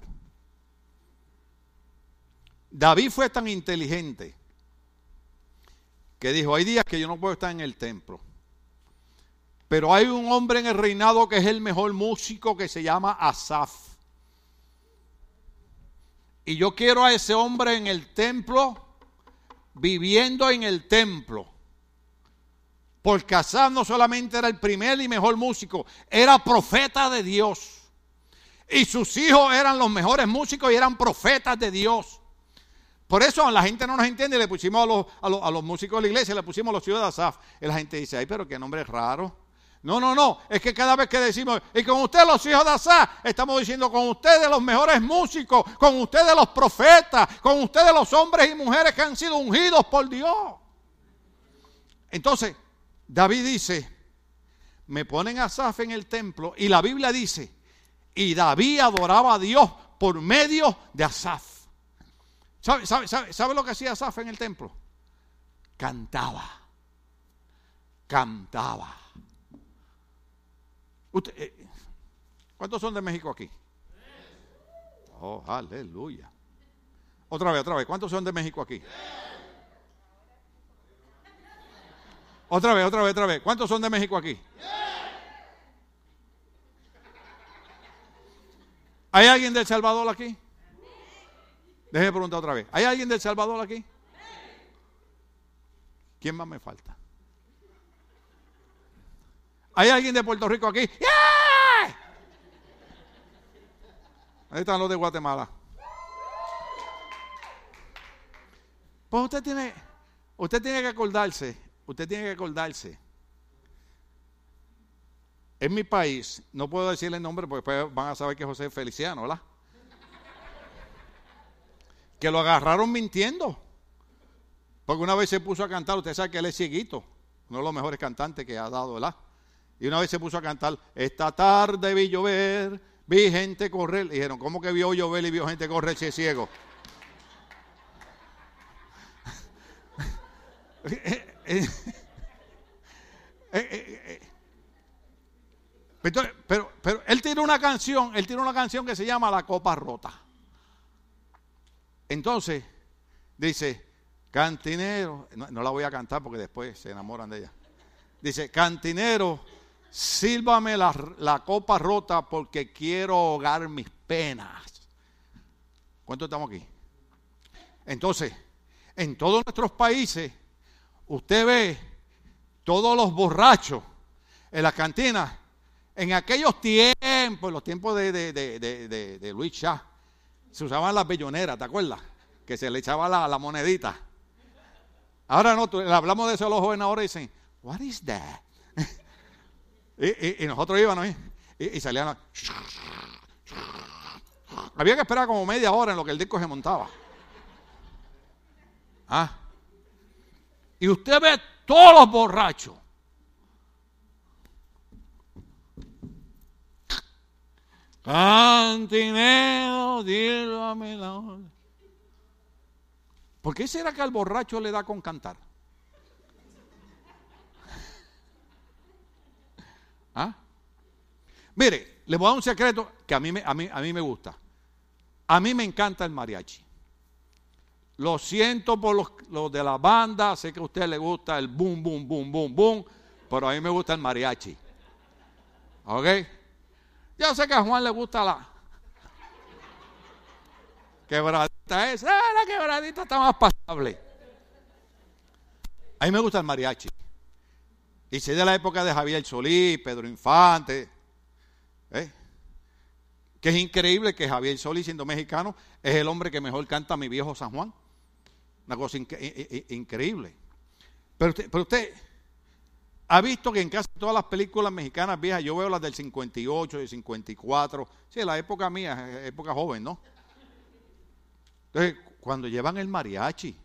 David fue tan inteligente que dijo, hay días que yo no puedo estar en el templo. Pero hay un hombre en el reinado que es el mejor músico que se llama Asaf. Y yo quiero a ese hombre en el templo, viviendo en el templo. Porque Asaf no solamente era el primer y mejor músico, era profeta de Dios. Y sus hijos eran los mejores músicos y eran profetas de Dios. Por eso la gente no nos entiende, le pusimos a los, a los, a los músicos de la iglesia, le pusimos los hijos de Asaf. Y la gente dice, ay, pero qué nombre raro. No, no, no. Es que cada vez que decimos, y con ustedes los hijos de Asaf, estamos diciendo con ustedes los mejores músicos, con ustedes los profetas, con ustedes los hombres y mujeres que han sido ungidos por Dios. Entonces, David dice, me ponen a Asaf en el templo y la Biblia dice, y David adoraba a Dios por medio de Asaf. ¿Sabe, sabe, sabe, sabe lo que hacía Asaf en el templo? Cantaba. Cantaba. Usted, eh, ¿Cuántos son de México aquí? Oh, aleluya. Otra vez, otra vez. ¿Cuántos son de México aquí? Otra vez, otra vez, otra vez. ¿Cuántos son de México aquí? ¿Hay alguien del Salvador aquí? Déjeme preguntar otra vez. ¿Hay alguien del Salvador aquí? ¿Quién más me falta? ¿Hay alguien de Puerto Rico aquí? Ahí están los de Guatemala. Pues usted tiene, usted tiene que acordarse, usted tiene que acordarse. En mi país, no puedo decirle el nombre porque después van a saber que José Feliciano, ¿verdad? Que lo agarraron mintiendo. Porque una vez se puso a cantar, usted sabe que él es cieguito, uno de los mejores cantantes que ha dado, ¿verdad? Y una vez se puso a cantar, esta tarde vi llover, vi gente correr. Dijeron, ¿cómo que vio llover y vio gente correr si es ciego? pero, pero, él tiene una canción, él tiene una canción que se llama La Copa Rota. Entonces, dice, cantinero, no la voy a cantar porque después se enamoran de ella. Dice, cantinero, sílvame la, la, copa rota porque quiero ahogar mis penas. ¿Cuántos estamos aquí? Entonces, en todos nuestros países, usted ve todos los borrachos en las cantinas. En aquellos tiempos, los tiempos de, de, de, de Luis Shah, se usaban las belloneras, ¿te acuerdas? Que se le echaba la, la monedita. Ahora no, hablamos de eso a los jóvenes ahora y dicen, what is that? Y, nosotros íbamos y, y salían. Había que esperar como media hora en lo que el disco se montaba. ¿Ah? Y usted ve todos los borrachos. Cantinero, dígame la hora. ¿Por qué será que al borracho le da con cantar? ¿Ah? Mire, le voy a dar un secreto que a mí, me, a, mí, a mí me gusta. A mí me encanta el mariachi. Lo siento por los, los, de la banda, sé que a usted le gusta el boom, boom, boom, boom, boom, pero a mí me gusta el mariachi. ¿Ok? Yo sé que a Juan le gusta la quebradita esa. Ah, la quebradita está más pasable. A mí me gusta el mariachi. Y si de la época de Javier Solís, Pedro Infante. ¿eh? Que es increíble que Javier Solís, siendo mexicano, es el hombre que mejor canta mi viejo San Juan. Una cosa inc increíble. Pero usted, pero usted ha visto que en casi todas las películas mexicanas viejas, yo veo las del 58, del 54, sí, la época mía, época joven, ¿no? Entonces, cuando llevan el mariachi,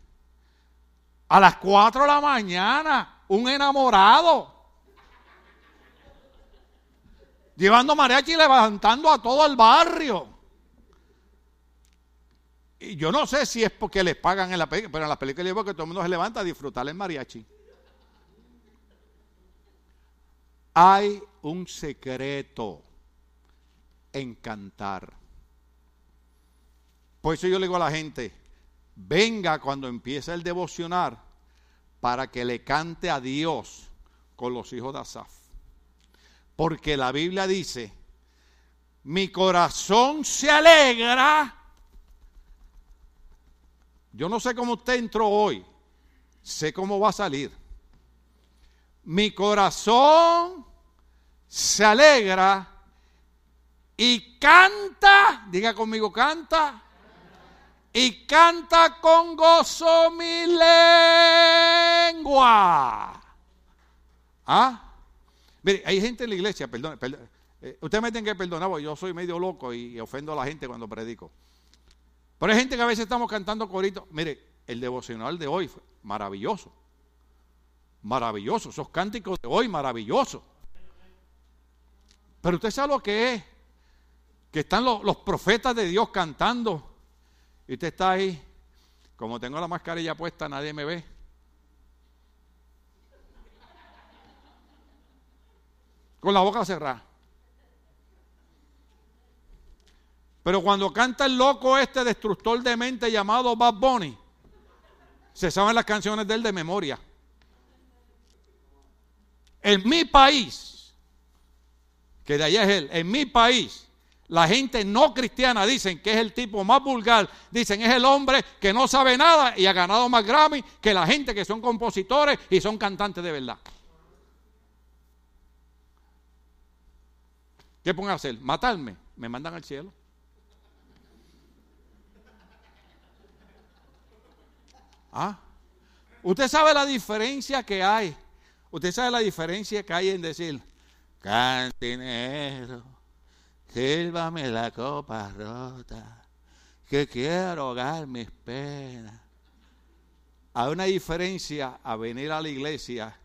a las 4 de la mañana, un enamorado. Llevando mariachi y levantando a todo el barrio. Y yo no sé si es porque les pagan en la película, pero en la película yo veo que todo el mundo se levanta a disfrutar el mariachi. Hay un secreto en cantar. Por eso yo le digo a la gente, venga cuando empiece el devocionar para que le cante a Dios con los hijos de Asaf. Porque la Biblia dice, mi corazón se alegra. Yo no sé cómo usted entró hoy, sé cómo va a salir. Mi corazón se alegra y canta, diga conmigo, canta, y canta con gozo mi lengua. ¿Ah? Mire, hay gente en la iglesia, perdón, perdón eh, ustedes me tienen que perdonar porque yo soy medio loco y, ofendo a la gente cuando predico. Pero hay gente que a veces estamos cantando coritos. Mire, el devocional de hoy fue maravilloso. Maravilloso. Esos cánticos de hoy, maravillosos. Pero usted sabe lo que es. Que están los profetas de Dios cantando. Y usted está ahí. Como tengo la mascarilla puesta, nadie me ve. Con la boca cerrada. Pero cuando canta el loco este destructor de mente llamado Bad Bunny, se saben las canciones de él de memoria. En mi país, que de allá es él, en mi país, la gente no cristiana dicen que es el tipo más vulgar, dicen es el hombre que no sabe nada y ha ganado más Grammy que la gente que son compositores y son cantantes de verdad. ¿Qué pongo a hacer? ¿Matarme? ¿Me mandan al cielo? ¿Ah? Usted sabe la diferencia que hay. Usted sabe la diferencia que hay en decir, cantinero, sírvame la copa rota, que quiero ahogar mis penas. Hay una diferencia a venir a la iglesia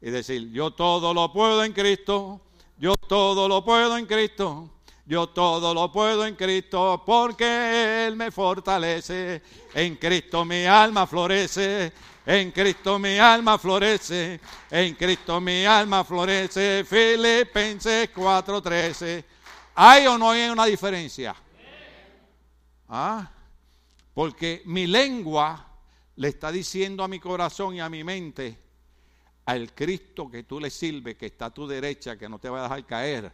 y decir, yo todo lo puedo en Cristo, yo todo lo puedo en Cristo. Yo todo lo puedo en Cristo porque Él me fortalece. En Cristo mi alma florece. En Cristo mi alma florece. En Cristo mi alma florece. Filipenses 4:13. ¿Hay o no hay una diferencia? ¿Ah? Porque mi lengua le está diciendo a mi corazón y a mi mente, al Cristo que tú le sirves, que está a tu derecha, que no te va a dejar caer,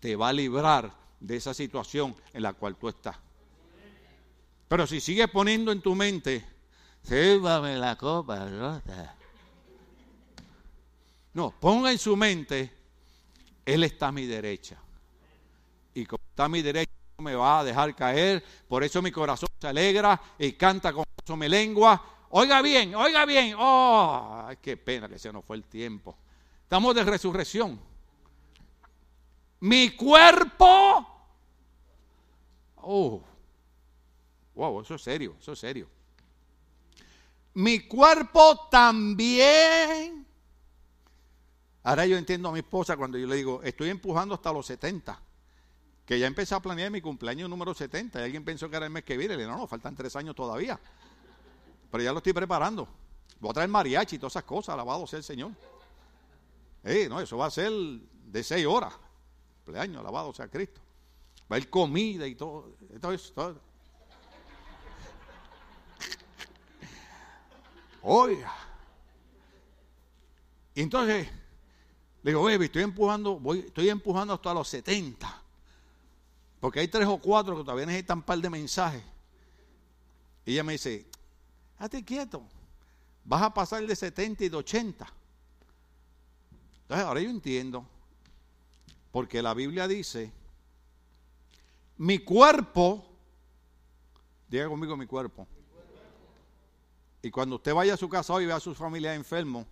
te va a librar de esa situación en la cual tú estás. Pero si sigues poniendo en tu mente, sírvame la copa rota. No, ponga en su mente, Él está a mi derecha. Está a mi derecha, no me va a dejar caer. Por eso mi corazón se alegra y canta con su mi lengua. Oiga bien, oiga bien. Oh, qué pena que se nos fue el tiempo. Estamos de resurrección. Mi cuerpo Oh, wow, eso es serio, eso es serio. Mi cuerpo también. Ahora yo entiendo a mi esposa cuando yo le digo, estoy empujando hasta los 70. Que ya empecé a planear mi cumpleaños número 70. Y alguien pensó que era el mes que viene. Le dije, no, no, faltan tres años todavía. Pero ya lo estoy preparando. Voy a traer mariachi y todas esas cosas. Alabado sea el Señor. Eh, no, eso va a ser de seis horas. Cumpleaños, alabado sea Cristo. Va a haber comida y todo. todo eso, Oiga. Y entonces le digo, baby, estoy empujando, voy, estoy empujando hasta los 70. Porque hay tres o cuatro que todavía necesitan un par de mensajes. Y ella me dice, hazte quieto. Vas a pasar de 70 y de 80. Entonces ahora yo entiendo. Porque la Biblia dice mi cuerpo, diga conmigo mi cuerpo. Y cuando usted vaya a su casa hoy y vea a su familia enfermo,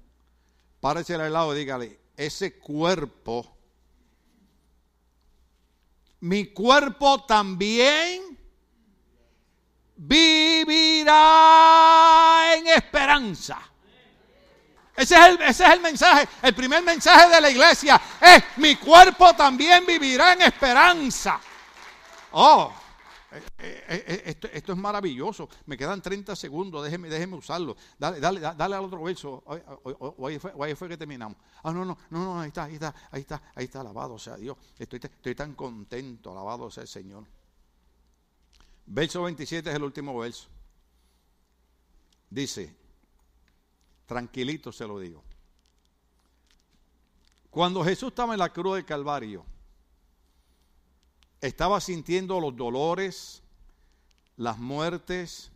párese al lado y dígale, ese cuerpo, mi cuerpo también vivirá en esperanza. Ese es, el, ese es el mensaje, el primer mensaje de la iglesia es, mi cuerpo también vivirá en esperanza. Oh, esto, esto, es maravilloso. Me quedan 30 segundos, déjeme, déjeme usarlo. Dale, dale, dale al otro verso. O, ahí, fue, que terminamos. Ah, no, no, no, no, ahí está, ahí está, ahí está, ahí está, alabado sea Dios. Estoy, estoy tan contento, alabado sea el Señor. Verso 27 es el último verso. Dice, tranquilito se lo digo. Cuando Jesús estaba en la cruz del Calvario, estaba sintiendo los dolores, las muertes,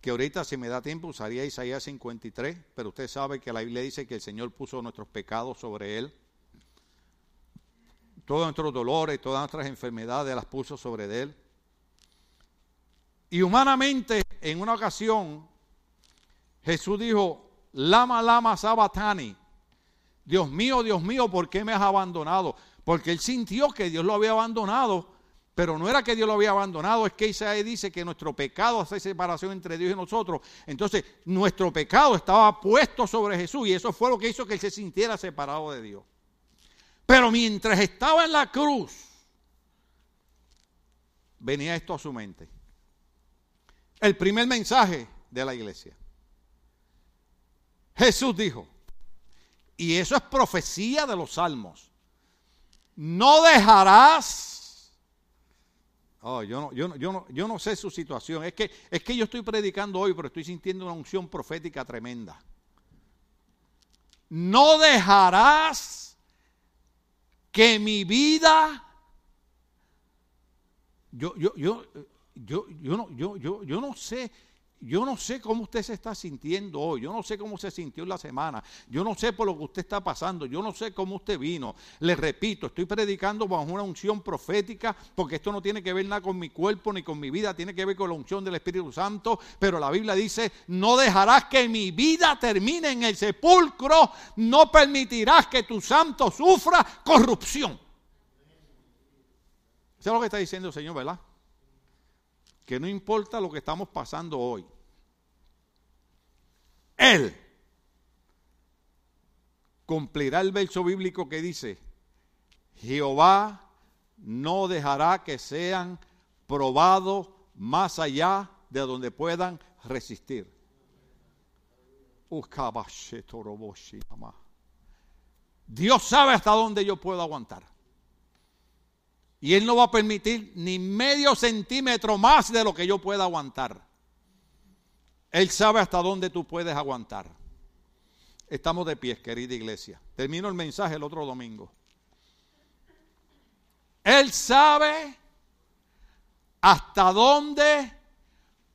que ahorita si me da tiempo usaría Isaías 53, pero usted sabe que la Biblia dice que el Señor puso nuestros pecados sobre él. Todos nuestros dolores, todas nuestras enfermedades las puso sobre él. Y humanamente, en una ocasión, Jesús dijo, Lama, lama, sabatani. Dios mío, Dios mío, ¿por qué me has abandonado? Porque él sintió que Dios lo había abandonado, pero no era que Dios lo había abandonado, es que Isaías dice que nuestro pecado hace separación entre Dios y nosotros. Entonces, nuestro pecado estaba puesto sobre Jesús y eso fue lo que hizo que él se sintiera separado de Dios. Pero mientras estaba en la cruz, venía esto a su mente. El primer mensaje de la iglesia. Jesús dijo, y eso es profecía de los salmos, no dejarás... Oh, yo, no, yo, no, yo, no, yo no sé su situación. Es que, es que yo estoy predicando hoy, pero estoy sintiendo una unción profética tremenda. No dejarás que mi vida... Yo, yo, yo, yo, yo, no, yo, yo, yo no sé yo no sé cómo usted se está sintiendo hoy, yo no sé cómo se sintió en la semana, yo no sé por lo que usted está pasando, yo no sé cómo usted vino. Le repito, estoy predicando bajo una unción profética, porque esto no tiene que ver nada con mi cuerpo ni con mi vida, tiene que ver con la unción del Espíritu Santo, pero la Biblia dice, no dejarás que mi vida termine en el sepulcro, no permitirás que tu santo sufra corrupción. Eso es lo que está diciendo el Señor, ¿verdad? Que no importa lo que estamos pasando hoy, Él cumplirá el verso bíblico que dice, Jehová no dejará que sean probados más allá de donde puedan resistir. Dios sabe hasta dónde yo puedo aguantar. Y Él no va a permitir ni medio centímetro más de lo que yo pueda aguantar. Él sabe hasta dónde tú puedes aguantar. Estamos de pie, querida iglesia. Termino el mensaje el otro domingo. Él sabe hasta dónde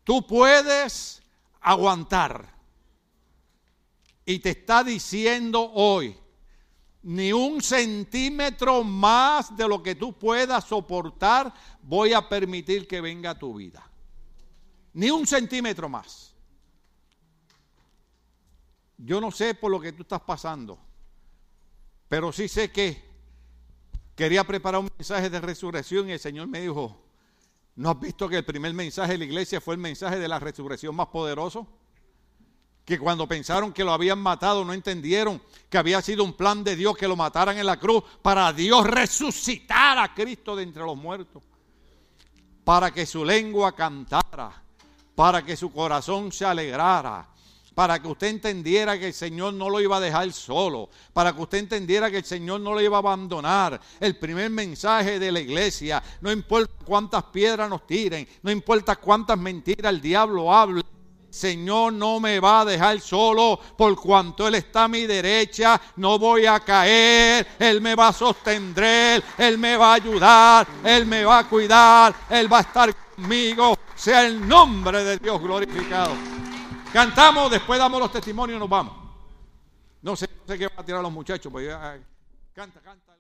tú puedes aguantar. Y te está diciendo hoy, ni un centímetro más de lo que tú puedas soportar, voy a permitir que venga a tu vida. Ni un centímetro más. Yo no sé por lo que tú estás pasando, pero sí sé que quería preparar un mensaje de resurrección y el Señor me dijo, ¿no has visto que el primer mensaje de la iglesia fue el mensaje de la resurrección más poderoso? Que cuando pensaron que lo habían matado no entendieron que había sido un plan de Dios que lo mataran en la cruz para Dios resucitar a Cristo de entre los muertos, para que su lengua cantara, para que su corazón se alegrara, para que usted entendiera que el Señor no lo iba a dejar solo, para que usted entendiera que el Señor no lo iba a abandonar. El primer mensaje de la iglesia, no importa cuántas piedras nos tiren, no importa cuántas mentiras el diablo hable, Señor no me va a dejar solo por cuanto Él está a mi derecha, no voy a caer, Él me va a sostener, Él me va a ayudar, Él me va a cuidar, Él va a estar conmigo, sea el nombre de Dios glorificado. Cantamos, después damos los testimonios y nos vamos. No sé, sé qué van a tirar los muchachos, pues canta, canta.